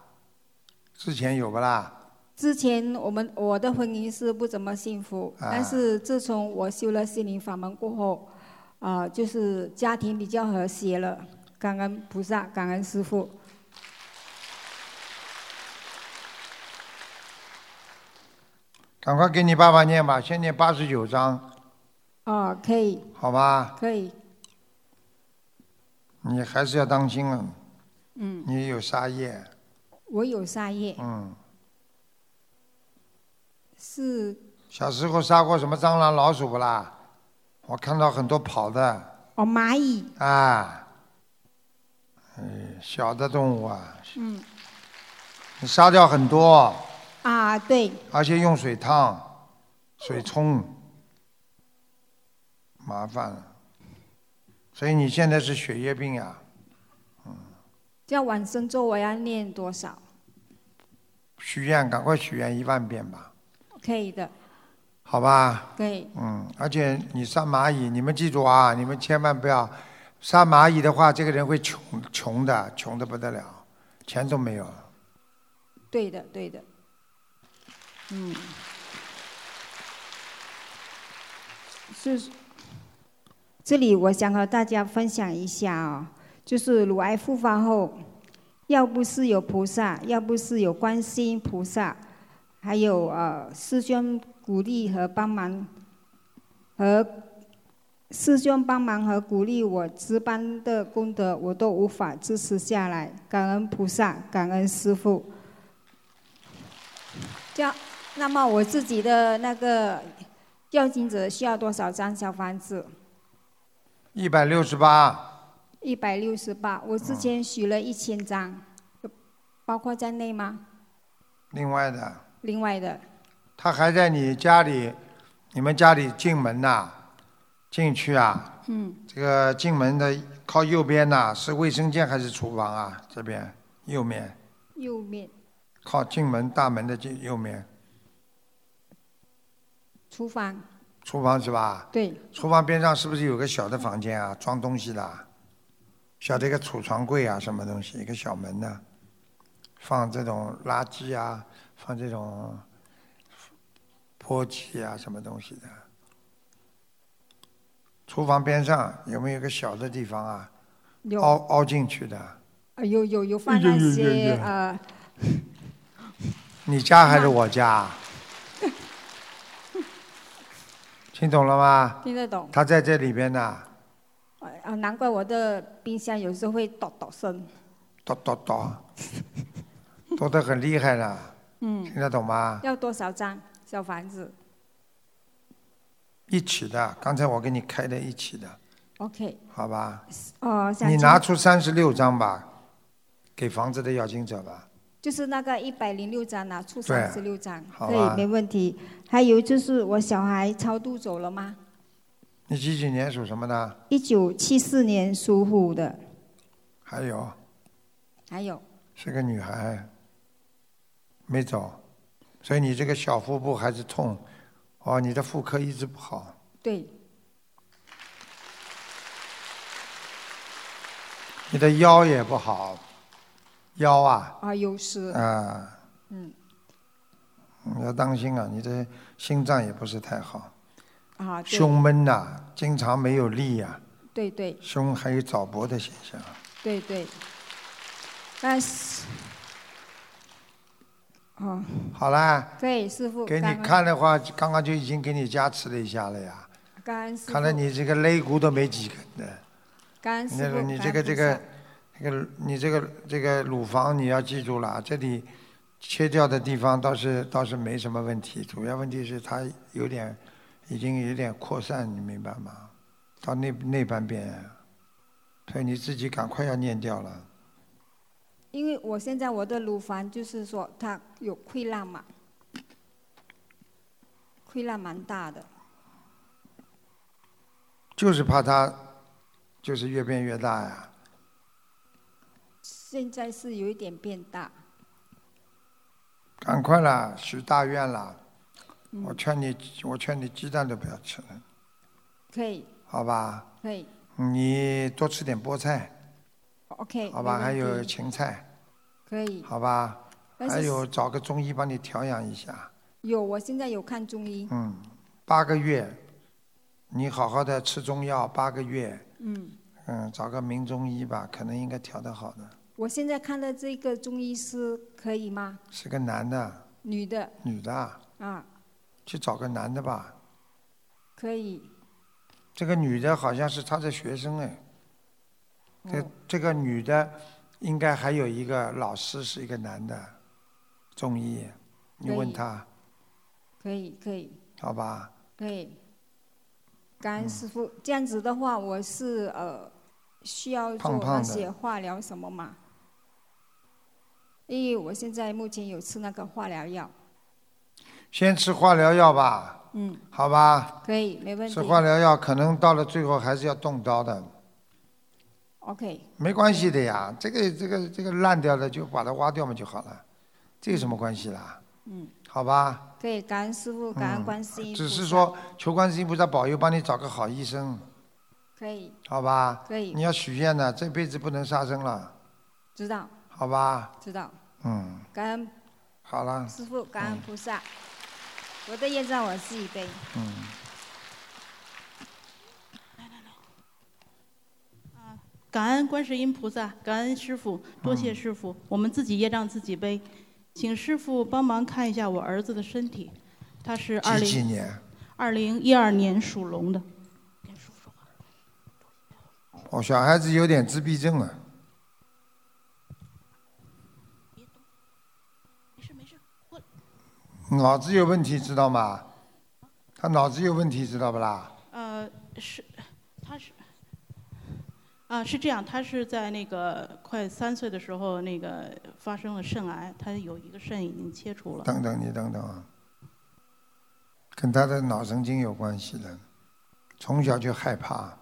Speaker 1: 之前有不啦？
Speaker 3: 之前我们我的婚姻是不怎么幸福，
Speaker 1: 啊
Speaker 3: 但是自从我修了心灵法门过后，啊、就是家庭比较和谐了。感恩菩萨，感恩师父。
Speaker 1: 赶快给你爸爸念吧，先念八十九章，
Speaker 3: 哦，可以，
Speaker 1: 好吧？
Speaker 3: 可以，
Speaker 1: 你还是要当心啊，
Speaker 3: 嗯，
Speaker 1: 你有杀业，
Speaker 3: 我有杀业，
Speaker 1: 嗯，
Speaker 3: 是。
Speaker 1: 小时候杀过什么蟑螂、老鼠不啦？我看到很多跑的。
Speaker 3: 哦蚂蚁，
Speaker 1: 啊，嗯，小的动物啊，
Speaker 3: 嗯，
Speaker 1: 你杀掉很多，
Speaker 3: 啊对，
Speaker 1: 而且用水烫、水冲，麻烦了。所以你现在是血液病呀、
Speaker 3: 这样往生咒我要念多少？
Speaker 1: 许愿赶快许愿一万遍吧，
Speaker 3: 可以的，
Speaker 1: 好吧？
Speaker 3: 可以，
Speaker 1: 嗯，而且你杀蚂蚁，你们记住啊，你们千万不要杀蚂蚁的话，这个人会穷穷的，穷的不得了，钱都没有。了。
Speaker 3: 对的，对的，嗯，是，这里我想和大家分享一下啊、就是乳癌复发后，要不是有菩萨，要不是有观世音菩萨，还有呃师兄鼓励和帮忙，和师兄帮忙和鼓励我值班的功德，我都无法支持下来。感恩菩萨，感恩师父。这样，那么我自己的那个要经者需要多少张小房子？
Speaker 1: 一百六十八，
Speaker 3: 一百六十八。我之前许了一千张，有包括在内吗？
Speaker 1: 另外的，
Speaker 3: 另外的，
Speaker 1: 他还在你家里，你们家里进门呐、进去啊，
Speaker 3: 嗯，
Speaker 1: 这个进门的靠右边呐、是卫生间还是厨房啊？这边右面，
Speaker 3: 右面
Speaker 1: 靠进门大门的进右面，
Speaker 3: 厨房，
Speaker 1: 厨房是吧？
Speaker 3: 对，
Speaker 1: 厨房边上是不是有个小的房间啊？装东西的，小的一个储藏柜啊，什么东西？一个小门呢，放这种垃圾啊，放这种簸箕啊，什么东西的。厨房边上有没有个小的地方啊？凹凹进去的。
Speaker 3: 啊有有有放那些
Speaker 1: 有
Speaker 3: 呃，(laughs)
Speaker 1: 你家还是我家？(laughs) 听懂了吗？
Speaker 3: 听得懂。
Speaker 1: 他在这里边呢，
Speaker 3: 啊，难怪我的冰箱有时候会咚咚声。
Speaker 1: 叨叨叨，叨 (laughs) 得很厉害了，
Speaker 3: 嗯
Speaker 1: 听，得懂吗？
Speaker 3: 要多少张小房子
Speaker 1: 一起的，刚才我给你开的一起的
Speaker 3: ，？OK，
Speaker 1: 好吧？
Speaker 3: 哦，想
Speaker 1: 你拿出三十六张吧，给房子的要经者吧。
Speaker 3: 就是那个一百零六张拿出三十六张，可以没问题。还有就是我小孩超度走了吗？
Speaker 1: 你几几年属什么的？
Speaker 3: 一九七四年属虎的，
Speaker 1: 还有？
Speaker 3: 还有。
Speaker 1: 是个女孩，没走，所以你这个小腹部还是痛，哦，你的妇科一直不好。
Speaker 3: 对。
Speaker 1: 你的腰也不好，腰啊，
Speaker 3: 啊有事，
Speaker 1: 啊，
Speaker 3: 嗯。
Speaker 1: 你要当心啊，你的心脏也不是太好，
Speaker 3: 啊对。
Speaker 1: 胸闷呐、经常没有力呀、
Speaker 3: 对对。
Speaker 1: 胸还有早搏的现象。
Speaker 3: 对对，但是哦。
Speaker 1: 好啦，
Speaker 3: 对师傅
Speaker 1: 给你
Speaker 3: 感恩
Speaker 1: 看的话，刚刚就已经给你加持了一下了呀。
Speaker 3: 感恩师傅，
Speaker 1: 看来你这个肋骨都没几根的，
Speaker 3: 感恩师傅，
Speaker 1: 那个你这个这个这个你这个这个乳房你要记住了，这里切掉的地方倒是倒是没什么问题，主要问题是它有点已经有点扩散，你明白吗？到那那半边，所以你自己赶快要念掉了。
Speaker 3: 因为我现在我的乳房就是说它有溃烂嘛，溃烂蛮大的。
Speaker 1: 就是怕它就是越变越大呀。
Speaker 3: 现在是有一点变大，
Speaker 1: 赶快啦，许大愿啦！
Speaker 3: 嗯
Speaker 1: 我劝你，我劝你鸡蛋都不要吃了，
Speaker 3: 可以
Speaker 1: 好吧？
Speaker 3: 可以
Speaker 1: 你多吃点菠菜
Speaker 14: ，OK，
Speaker 1: 好吧？还有芹菜，
Speaker 14: 可以。
Speaker 1: 好吧？还有找个中医帮你调养一下。
Speaker 14: 有，我现在有看中医。
Speaker 1: 嗯，八个月，你好好的吃中药八个月。
Speaker 14: 嗯，
Speaker 1: 嗯，找个名中医吧，可能应该调得好的。
Speaker 14: 我现在看的这个中医师可以吗？
Speaker 1: 是个男的，
Speaker 14: 女的
Speaker 1: 女的啊，
Speaker 14: 啊，
Speaker 1: 去找个男的吧。
Speaker 14: 可以。
Speaker 1: 这个女的好像是他的学生哎。这
Speaker 14: 哦
Speaker 1: 这个女的应该还有一个老师是一个男的，中医，你问他
Speaker 14: 可以，可以，
Speaker 1: 好吧？
Speaker 14: 可以。感
Speaker 1: 嗯
Speaker 14: 恩师傅，这样子的话，我是呃需要做那些化疗什么吗？因为我现在目前有吃那个化疗药，
Speaker 1: 先吃化疗药吧，
Speaker 14: 嗯，
Speaker 1: 好吧？
Speaker 14: 可以，没问题。
Speaker 1: 吃化疗药可能到了最后还是要动刀的
Speaker 14: ，OK，
Speaker 1: 没关系的呀。这个这个这个烂掉了就把它挖掉嘛就好了，这有什么关系啦？
Speaker 14: 嗯，
Speaker 1: 好吧？
Speaker 14: 可以，感恩师傅，感恩观世音。
Speaker 1: 只是说求观世音菩萨保佑，帮你找个好医生，
Speaker 14: 可以，
Speaker 1: 好吧？
Speaker 14: 可以
Speaker 1: 你要许愿的，这辈子不能杀生了，
Speaker 14: 知道，
Speaker 1: 好吧？
Speaker 14: 知道。
Speaker 1: 嗯，
Speaker 14: 感恩
Speaker 1: 好了，
Speaker 14: 师傅，感恩菩萨。我的业障我自己背。
Speaker 1: 嗯，
Speaker 15: 感恩观世音菩萨，感恩师傅，多谢师傅。我们自己业障自己背，请师傅帮忙看一下我儿子的身体，他是二
Speaker 1: 几几
Speaker 15: 零
Speaker 1: 年？
Speaker 15: 二零一二年属龙的。
Speaker 1: 哦，小孩子有点自闭症啊。脑子有问题，知道吗？他脑子有问题，知道不啦？
Speaker 15: 呃，是，他是，啊，是这样，他是在那个快三岁的时候，那个发生了肾癌，他有一个肾已经切除了。
Speaker 1: 等等，你等等啊，跟他的脑神经有关系的，从小就害怕。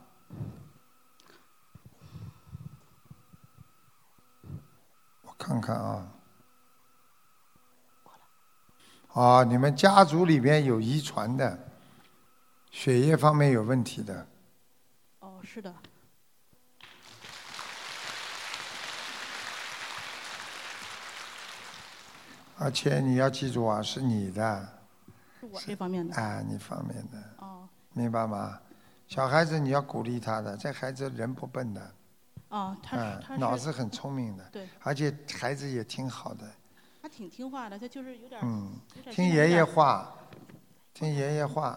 Speaker 1: 我看看啊，哦，你们家族里边有遗传的，血液方面有问题的，
Speaker 15: 哦，是的，
Speaker 1: 而且你要记住啊，是你的，
Speaker 15: 是我这方面的。
Speaker 1: 啊，你方面的，
Speaker 15: 哦。
Speaker 1: 明白吗？小孩子你要鼓励他的，这孩子人不笨的，
Speaker 15: 哦，他是
Speaker 1: 嗯
Speaker 15: 他，是
Speaker 1: 脑子很聪明的，
Speaker 15: 对，
Speaker 1: 而且孩子也挺好的，
Speaker 15: 他挺听话的，他就是有点儿
Speaker 1: 嗯听爷爷话，听爷爷话，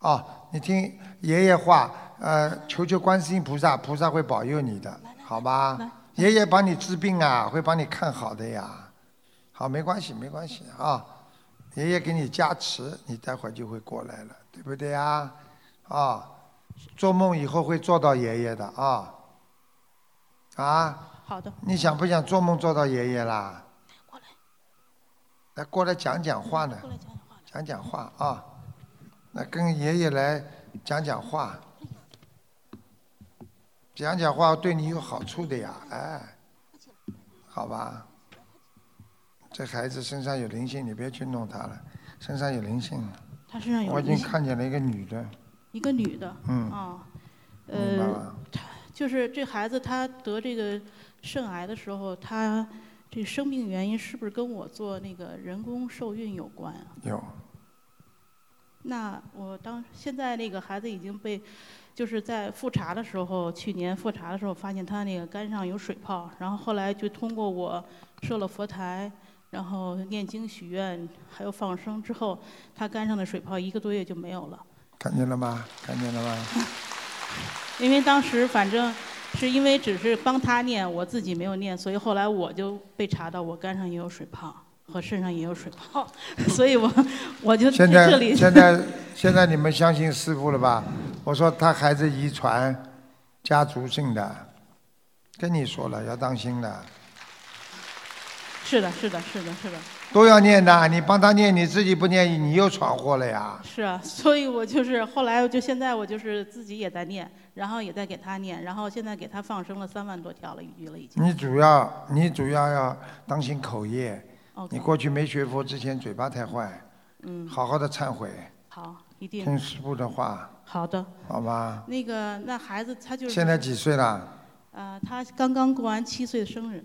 Speaker 1: 哦，你听爷爷话，呃，求求观世音菩萨，菩萨会保佑你的，好吧？爷爷帮你治病啊，会帮你看好的呀。好，没关系，没关系啊。爷爷给你加持，你待会儿就会过来了，对不对呀？啊，做梦以后会做到爷爷的啊。啊？
Speaker 15: 好的。
Speaker 1: 你想不想做梦做到爷爷啦？来，过来讲讲话呢。讲讲话啊。那跟爷爷来讲讲话，讲讲话对你有好处的呀，哎，好吧。这孩子身上有灵性，你别去弄他了，身上有灵性。
Speaker 15: 他身上有
Speaker 1: 我已经看见了一个女的，
Speaker 15: 一个女的，
Speaker 1: 嗯
Speaker 15: 啊，
Speaker 1: 明白
Speaker 15: 呃
Speaker 1: 了，
Speaker 15: 就是这孩子他得这个肾癌的时候，他这生病原因是不是跟我做那个人工受孕有关啊？
Speaker 1: 有，
Speaker 15: 那我当现在那个孩子已经被，就是在复查的时候，去年复查的时候发现他那个肝上有水泡，然后后来就通过我设了佛台，然后念经许愿，还有放生之后，他肝上的水泡一个多月就没有了。
Speaker 1: 看见了吗？看见了吗？(laughs)
Speaker 15: 因为当时反正是因为只是帮他念，我自己没有念，所以后来我就被查到我肝上也有水泡和肾上也有水泡，(laughs) 所以我我就
Speaker 1: 现在
Speaker 15: 在这里。
Speaker 1: 现在现在你们相信师傅了吧？我说他孩子遗传，家族性的，跟你说了要当心的，
Speaker 15: 是的，是的，是的，是的，
Speaker 1: 都要念的。你帮他念，你自己不念，你又闯祸了呀。
Speaker 15: 是啊，所以我就是后来我就现在我就是自己也在念，然后也在给他念，然后现在给他放生了三万多条了鱼了已经。
Speaker 1: 你主要你主要要当心口业。你过去没学佛之前嘴巴太坏，
Speaker 15: 嗯，
Speaker 1: 好好的忏悔，
Speaker 15: 好，一定
Speaker 1: 听师傅的话，
Speaker 15: 好的。
Speaker 1: 好吧？
Speaker 15: 那个那孩子他就是
Speaker 1: 现在几岁了？
Speaker 15: 呃，他刚刚过完七岁的生日。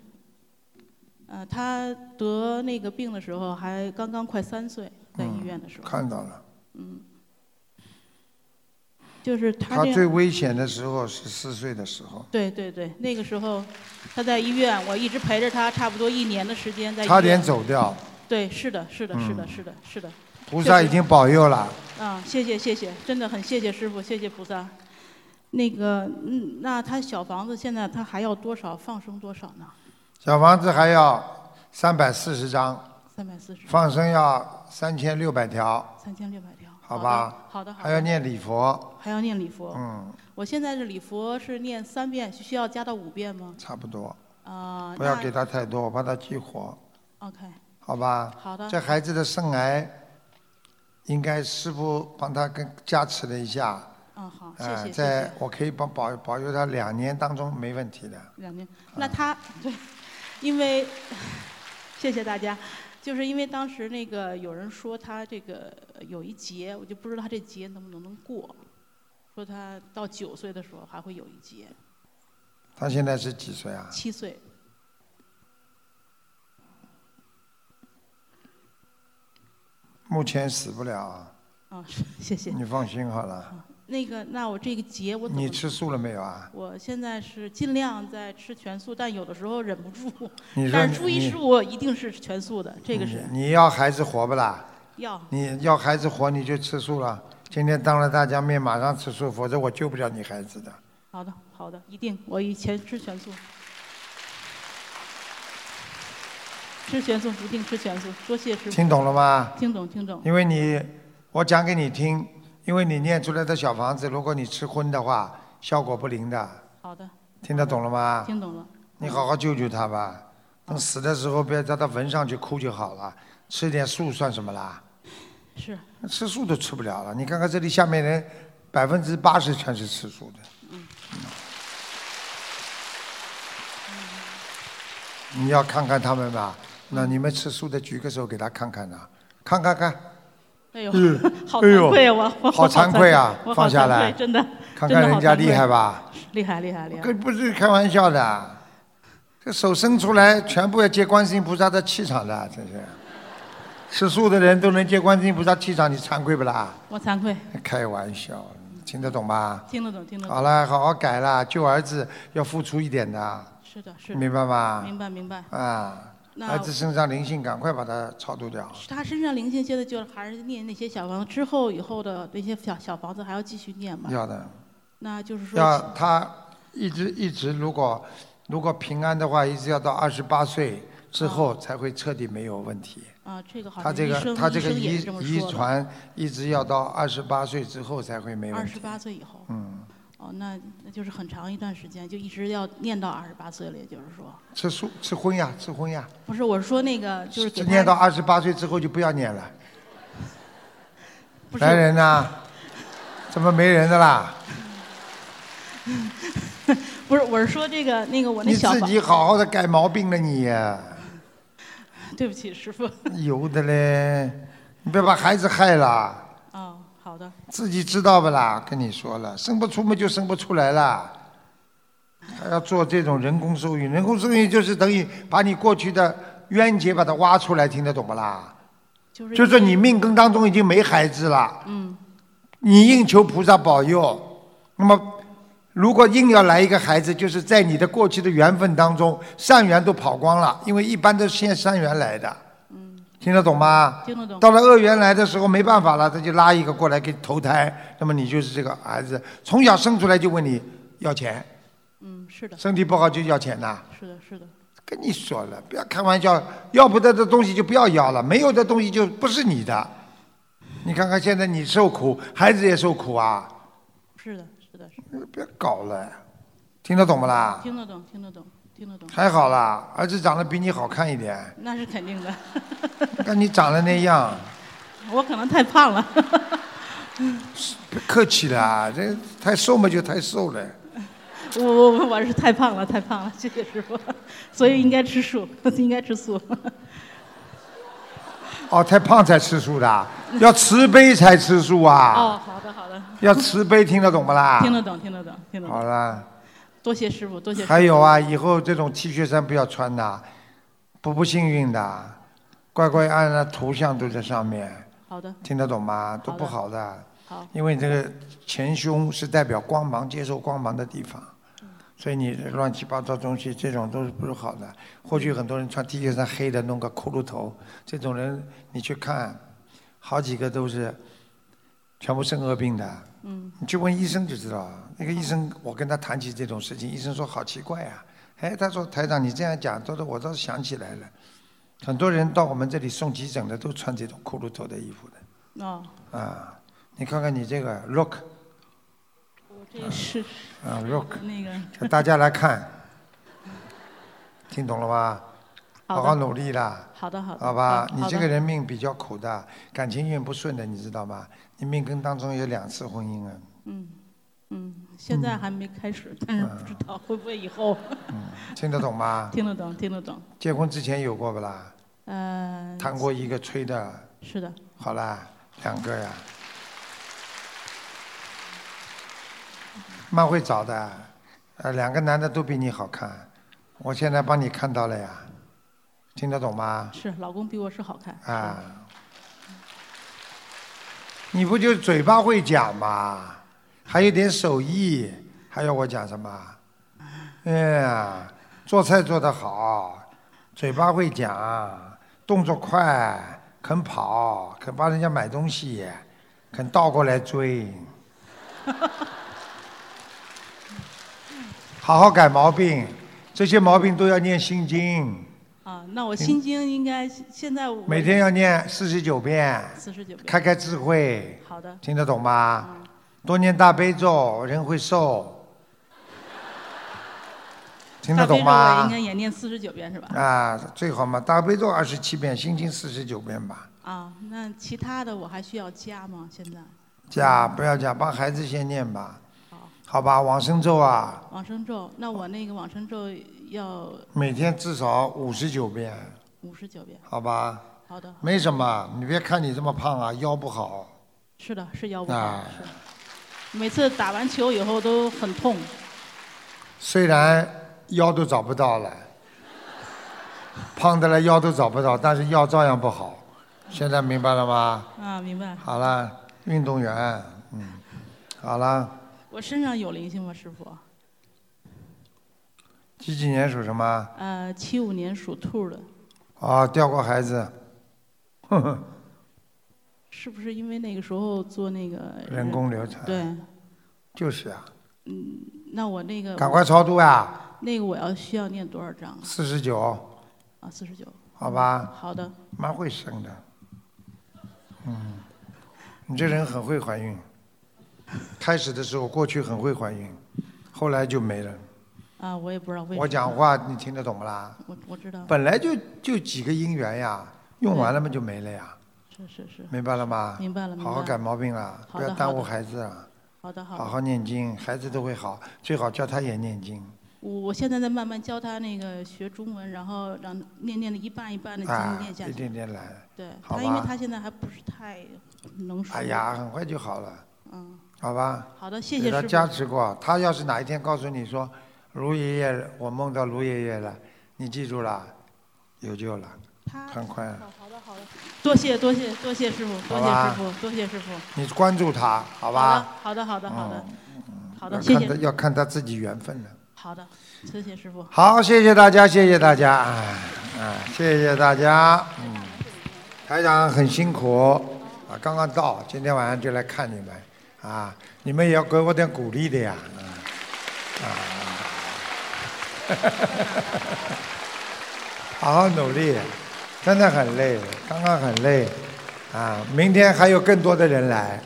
Speaker 15: 呃，他得那个病的时候还刚刚快三岁，在医院的时候。
Speaker 1: 看到了。
Speaker 15: 嗯。就是他
Speaker 1: 他最危险的时候是四岁的时候，
Speaker 15: 对对对，那个时候他在医院，我一直陪着他，差不多一年的时间在。
Speaker 1: 差点走掉。
Speaker 15: 对，是的，是的，是的，
Speaker 1: 嗯
Speaker 15: 是的，是的。
Speaker 1: 菩萨已经保佑了。
Speaker 15: 啊，谢谢谢谢，真的很谢谢师傅，谢谢菩萨。那个，嗯，那他小房子现在他还要多少放生多少呢？
Speaker 1: 小房子还要三百四十张，
Speaker 15: 三百四十。
Speaker 1: 放生要三千六百条，
Speaker 15: 三千六百条。
Speaker 1: 好吧？
Speaker 15: 好的好的。
Speaker 1: 还要念礼佛，
Speaker 15: 还要念礼佛。
Speaker 1: 嗯，
Speaker 15: 我现在是礼佛是念三遍，需要加到五遍吗？
Speaker 1: 差不多。
Speaker 15: 啊、
Speaker 1: 不要给他太多，我怕他激活
Speaker 15: ，OK，
Speaker 1: 好吧？
Speaker 15: 好的
Speaker 1: 这孩子的肾癌，应该师傅帮他跟加持了一下。
Speaker 15: 嗯，好，谢
Speaker 1: 呃
Speaker 15: 谢谢谢。
Speaker 1: 在我可以帮保保佑他两年当中没问题的。
Speaker 15: 两年，那他对，因为谢谢大家，就是因为当时那个有人说他这个有一劫，我就不知道他这劫能不能能过，说他到九岁的时候还会有一劫，
Speaker 1: 他现在是几岁啊？
Speaker 15: 七岁。
Speaker 1: 目前死不了啊，
Speaker 15: 啊，是谢谢。
Speaker 1: 你放心好了。
Speaker 15: 那个，那我这个节我怎么
Speaker 1: 你吃素了没有啊？
Speaker 15: 我现在是尽量在吃全素，但有的时候忍不住
Speaker 1: 你。说
Speaker 15: 但是
Speaker 1: 你你
Speaker 15: 初一十五一定是全素的，这个是
Speaker 1: 你要孩子活不啦？
Speaker 15: 要。
Speaker 1: 你要孩子活你就吃素了。今天当着大家面马上吃素，否则我救不了你孩子的。
Speaker 15: 好的，好的，一定。我以前吃全素，吃全素一定吃全素。多谢师傅。
Speaker 1: 听懂了吗？
Speaker 15: 听懂，听懂。
Speaker 1: 因为你，我讲给你听，因为你念出来的小房子，如果你吃荤的话，效果不灵的。
Speaker 15: 好的。
Speaker 1: 听得懂了吗？
Speaker 15: 听懂了。
Speaker 1: 你好好救救他吧，等死的时候不要叫他闻上去哭就好了。吃点素算什么啦？
Speaker 15: 是。
Speaker 1: 吃素都吃不了了，你看看这里下面人，百分之八十全是吃素的。
Speaker 15: 嗯
Speaker 1: 你要看看他们吧，那你们吃素的举个手给他看看呐，看看看。
Speaker 15: 哎呦
Speaker 1: 嗯，(laughs)
Speaker 15: 好
Speaker 1: 哎呦
Speaker 15: 惭愧啊我 (laughs) 我
Speaker 1: 好惭愧啊
Speaker 15: 我，好
Speaker 1: 放下来，
Speaker 15: 真的
Speaker 1: 看看人家厉害吧？(laughs)
Speaker 15: 厉害，厉害，厉害。
Speaker 1: 这不是开玩笑的，这手伸出来全部要接观世音菩萨的气场的，真是。吃素的人都能接观世音菩萨气场，你惭愧不啦？
Speaker 15: 我惭愧，
Speaker 1: 开玩笑，听得懂吧？
Speaker 15: 听得懂，听得懂。
Speaker 1: 好了，好好改了，救儿子要付出一点的，
Speaker 15: 是的，是的。
Speaker 1: 明白吗？
Speaker 15: 明白，明白。
Speaker 1: 啊，
Speaker 15: 那
Speaker 1: 儿子身上灵性，赶快把它超度掉。
Speaker 15: 他身上灵性现在就还是念那些小房子，之后以后的那些小小房子还要继续念吗？
Speaker 1: 要的。
Speaker 15: 那就是说，
Speaker 1: 要他一直一直，如果如果平安的话，一直要到二十八岁之后才会彻底没有问题。
Speaker 15: 啊，这个好
Speaker 1: 他这个他这个遗遗。传一直要到二十八岁之后才会没问题。
Speaker 15: 二十八岁以后。
Speaker 1: 嗯，
Speaker 15: 哦，那那就是很长一段时间，就一直要念到二十八岁了，也就是说，
Speaker 1: 吃素吃荤呀，吃荤呀。
Speaker 15: 不是我是说那个就是给他
Speaker 1: 念到二十八岁之后就不要念了。
Speaker 15: 不是
Speaker 1: 来人呐，怎么没人的啦？(laughs)
Speaker 15: 不是我是说这个那个我那
Speaker 1: 你
Speaker 15: 小你
Speaker 1: 自己好好的改毛病了你呀，(laughs)
Speaker 15: 对不起师傅。
Speaker 1: 有的嘞，你别把孩子害了。
Speaker 15: 哦，好的。
Speaker 1: 自己知道不啦？跟你说了，生不出嘛就生不出来了，还要做这种人工受孕。人工受孕就是等于把你过去的冤结把它挖出来，听得懂不啦？
Speaker 15: 就是
Speaker 1: 就是你命根当中已经没孩子了，
Speaker 15: 嗯，
Speaker 1: 你硬求菩萨保佑，那么如果硬要来一个孩子，就是在你的过去的缘分当中，善缘都跑光了，因为一般都是先善缘来的。听得懂吗？
Speaker 15: 听得懂
Speaker 1: 到了恶缘来的时候，没办法了，他就拉一个过来给投胎，那么你就是这个孩子，从小生出来就问你要钱，
Speaker 15: 嗯，是的。
Speaker 1: 身体不好就要钱呐。
Speaker 15: 是的，是的。
Speaker 1: 跟你说了，不要开玩笑，要不得的东西就不要要了，没有的东西就不是你的。你看看现在你受苦，孩子也受苦啊，
Speaker 15: 是的，是的，是的。
Speaker 1: 别搞了，听得懂不啦？
Speaker 15: 听得懂，听得懂，听得懂。
Speaker 1: 还好啦，儿子长得比你好看一点，
Speaker 15: 那是肯定的。(laughs)
Speaker 1: 看你长得那样，
Speaker 15: 我可能太胖了。
Speaker 1: 别 (laughs) 客气了，这太瘦嘛就太瘦了。
Speaker 15: 我我我是太胖了，太胖了，(laughs) 谢谢师傅。所以应该吃素，应该吃素。
Speaker 1: 哦，太胖才吃素的，要慈悲才吃素啊。
Speaker 15: 哦，好的好的。
Speaker 1: 要慈悲，听得懂不啦？
Speaker 15: 听得懂，听得懂，听得懂。
Speaker 1: 好了，
Speaker 15: 多谢师傅，多谢师。
Speaker 1: 还有啊，以后这种 T 恤衫不要穿的，不不幸运的，乖乖按那图像都在上面。
Speaker 15: 好的。
Speaker 1: 听得懂吗？都不好的。
Speaker 15: 好。
Speaker 1: 因为这个前胸是代表光芒、接受光芒的地方，所以你乱七八糟东西，这种都是不是好的。或许很多人穿 T 恤衫黑的，弄个骷髅头，这种人你去看，好几个都是全部生恶病的。
Speaker 15: 嗯。
Speaker 1: 你去问医生就知道，那个医生，我跟他谈起这种事情，医生说好奇怪啊，哎，他说台长你这样讲，都是我倒是想起来了，很多人到我们这里送急诊的都穿这种骷髅头的衣服的，
Speaker 15: 哦，
Speaker 1: 啊，你看看你这个 look，
Speaker 15: 我这是。
Speaker 1: 啊 look，
Speaker 15: 那个。
Speaker 1: 大家来看，听懂了吗？
Speaker 15: 好
Speaker 1: 好好努力啦。
Speaker 15: 好的好的
Speaker 1: 好吧，你这个人命比较苦的，感情运不顺的，你知道吗？你命根当中有两次婚姻啊。
Speaker 15: 嗯嗯，现在还没开始，但是不知道会不会以后。
Speaker 1: 听得懂吗？(laughs)
Speaker 15: 听得懂，听得懂。
Speaker 1: 结婚之前有过不啦？
Speaker 15: 呃，
Speaker 1: 谈过一个吹的。
Speaker 15: 是的。
Speaker 1: 好啦，两个呀，蛮会找的，呃，两个男的都比你好看，我现在帮你看到了呀，听得懂吗？
Speaker 15: 是，老公比我是好看。
Speaker 1: 啊，你不就嘴巴会讲吗？还有点手艺，还要我讲什么？哎呀，做菜做得好，嘴巴会讲，动作快，肯跑，肯帮人家买东西，肯倒过来追，(laughs) 好好改毛病，这些毛病都要念心经，
Speaker 15: 啊，那我心经应该现在我
Speaker 1: 每天要念四十九遍，
Speaker 15: 四十九遍。
Speaker 1: 开开智慧。
Speaker 15: 好的。
Speaker 1: 听得懂吗？多念大悲咒，人会瘦。(laughs) 听得懂吗
Speaker 15: 应？该也念四十九遍是吧？
Speaker 1: 啊，最好嘛，大悲咒二十七遍，心经四十九遍吧。
Speaker 15: 啊，那其他的我还需要加吗？现在？
Speaker 1: 加不要加，帮孩子先念吧。好吧，往生咒啊，
Speaker 15: 往生咒，那我那个往生咒要
Speaker 1: 每天至少五十九遍，
Speaker 15: 五十九遍。
Speaker 1: 好吧？
Speaker 15: 好的。
Speaker 1: 没什么，你别看你这么胖啊，腰不好。
Speaker 15: 是的，是腰不好。
Speaker 1: 啊
Speaker 15: 是。每次打完球以后都很痛。
Speaker 1: 虽然腰都找不到了，胖的了腰都找不到，但是腰照样不好。现在明白了吗？
Speaker 15: 啊，明白。
Speaker 1: 好了，运动员，嗯，好了，
Speaker 15: 我身上有灵性吗，师傅？
Speaker 1: 几几年属什么？
Speaker 15: 呃，七五年属兔的，
Speaker 1: 啊，掉过孩子，哼哼，
Speaker 15: 是不是因为那个时候做那个
Speaker 1: 人工流产
Speaker 15: 对，
Speaker 1: 就是啊，
Speaker 15: 嗯，那我那个
Speaker 1: 赶快超度呀！
Speaker 15: 那个我要需要念多少章？
Speaker 1: 四十九，
Speaker 15: 啊，四十九。
Speaker 1: 好吧？
Speaker 15: 好的。
Speaker 1: 蛮会生的，嗯，你这人很会怀孕。开始的时候，过去很会怀孕，后来就没了。
Speaker 15: 啊，我也不知道为什么。
Speaker 1: 我讲话你听得懂不啦？
Speaker 15: 我我知道。
Speaker 1: 本来就就几个姻缘呀，用完了嘛就没了呀。
Speaker 15: 是是是。
Speaker 1: 明白了吗？
Speaker 15: 明白了明白了
Speaker 1: 好好改毛病了，不要耽误孩子啊。
Speaker 15: 好的好的
Speaker 1: 好好念经，孩子都会好，最好叫他也念经。
Speaker 15: 我我现在在慢慢教他那个学中文，然后让念念的一半一半的
Speaker 1: 啊
Speaker 15: 经念下去。
Speaker 1: 一点点来
Speaker 15: 对，
Speaker 1: 好
Speaker 15: 他因为他现在还不是太能说。
Speaker 1: 哎呀，很快就好了。
Speaker 15: 嗯。
Speaker 1: 好吧。
Speaker 15: 好的谢谢师傅
Speaker 1: 给他加持过，他要是哪一天告诉你说，卢爷爷，我梦到卢爷爷了，你记住了，有救了，很快。
Speaker 15: 好的好的。多谢多谢多谢师傅，多谢师傅，多谢师傅。
Speaker 1: 你关注他，好吧？
Speaker 15: 好的好的好的好的，
Speaker 1: 要
Speaker 15: 谢谢。
Speaker 1: 看他要看他自己缘分了。
Speaker 15: 好的，谢谢师傅。
Speaker 1: 好，谢谢大家，谢谢大家，哎，哎，谢谢大家，嗯，台长很辛苦啊，刚刚到，今天晚上就来看你们，啊，你们也要给我点鼓励的呀，啊，(laughs) 好好努力，真的很累，刚刚很累，啊，明天还有更多的人来，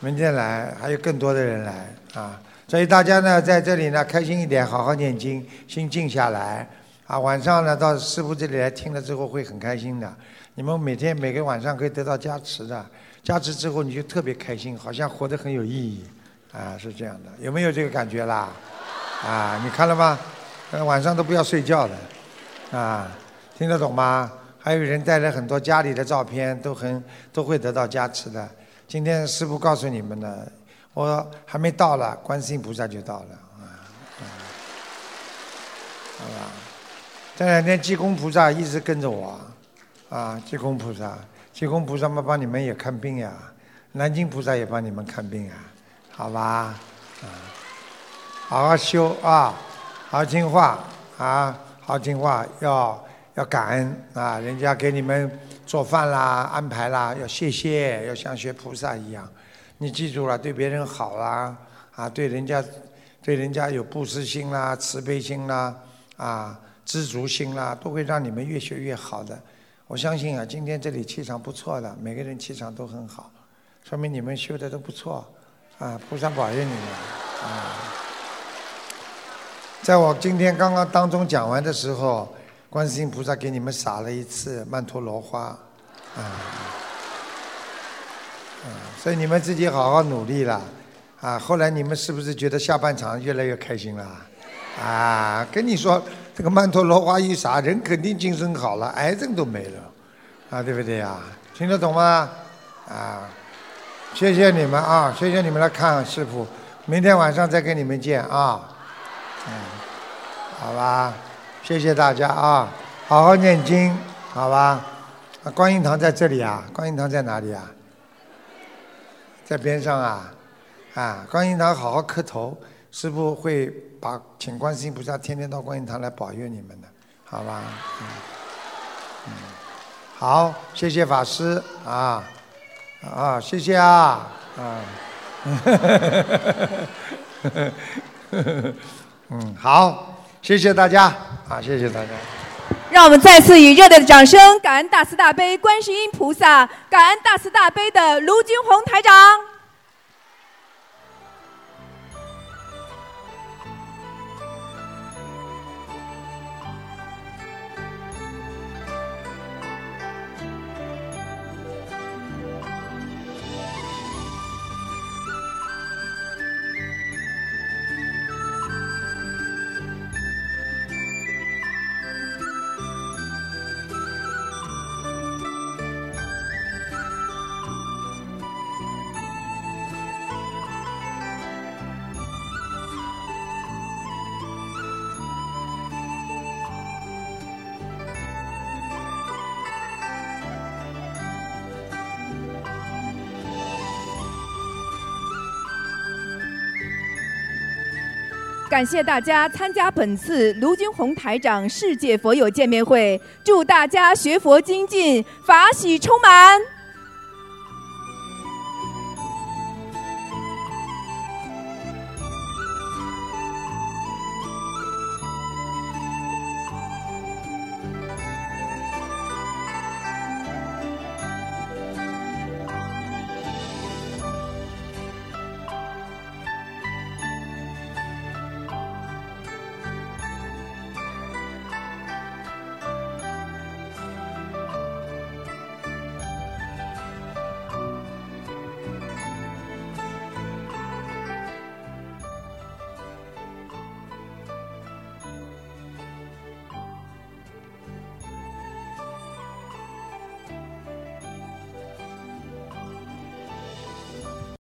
Speaker 1: 明天来还有更多的人来啊，所以大家呢在这里呢开心一点，好好念经，心静下来啊。晚上呢到师傅这里来听了之后会很开心的。你们每天每个晚上可以得到加持的，加持之后你就特别开心，好像活得很有意义啊，是这样的。有没有这个感觉啦？啊，你看了吗？晚上都不要睡觉的，啊，听得懂吗？还有人带来很多家里的照片，都很都会得到加持的。今天师傅告诉你们呢，我还没到了，观世音菩萨就到了啊。啊这两天济公菩萨一直跟着我，啊，济公菩萨，济公菩萨嘛帮你们也看病呀，南京菩萨也帮你们看病呀，好吧？啊，好好修啊，好听话啊，好听话，要要感恩啊，人家给你们做饭啦、安排啦，要谢谢，要像学菩萨一样。你记住了，对别人好啦，啊，对人家，对人家有布施心啦、慈悲心啦，啊。知足心啦，都会让你们越学越好的。我相信啊，今天这里气场不错的，每个人气场都很好，说明你们修的都不错，啊，菩萨保佑你们啊！在我今天刚刚当中讲完的时候，观世音菩萨给你们撒了一次曼陀罗花，啊，所以你们自己好好努力了，啊，后来你们是不是觉得下半场越来越开心了？啊，跟你说。这个曼陀罗花一撒，人肯定精神好了，癌症都没了，啊，对不对呀？听得懂吗？啊，谢谢你们啊，谢谢你们来看师傅，明天晚上再跟你们见啊，嗯，好吧，谢谢大家啊，好好念经，好吧？啊，观音堂在这里啊，观音堂在哪里啊？在边上啊，啊，观音堂好好磕头，师傅会。把请观世音菩萨天天到观音堂来保佑你们的，好吧？嗯，嗯，好，谢谢法师啊，啊，谢谢啊，啊，(laughs) 嗯，好，谢谢大家，啊，谢谢大家。
Speaker 13: 让我们再次以热烈的掌声，感恩大慈大悲观世音菩萨，感恩大慈大悲的卢军宏台长。感谢大家参加本次卢军宏台长世界佛友见面会，祝大家学佛精进，法喜充满。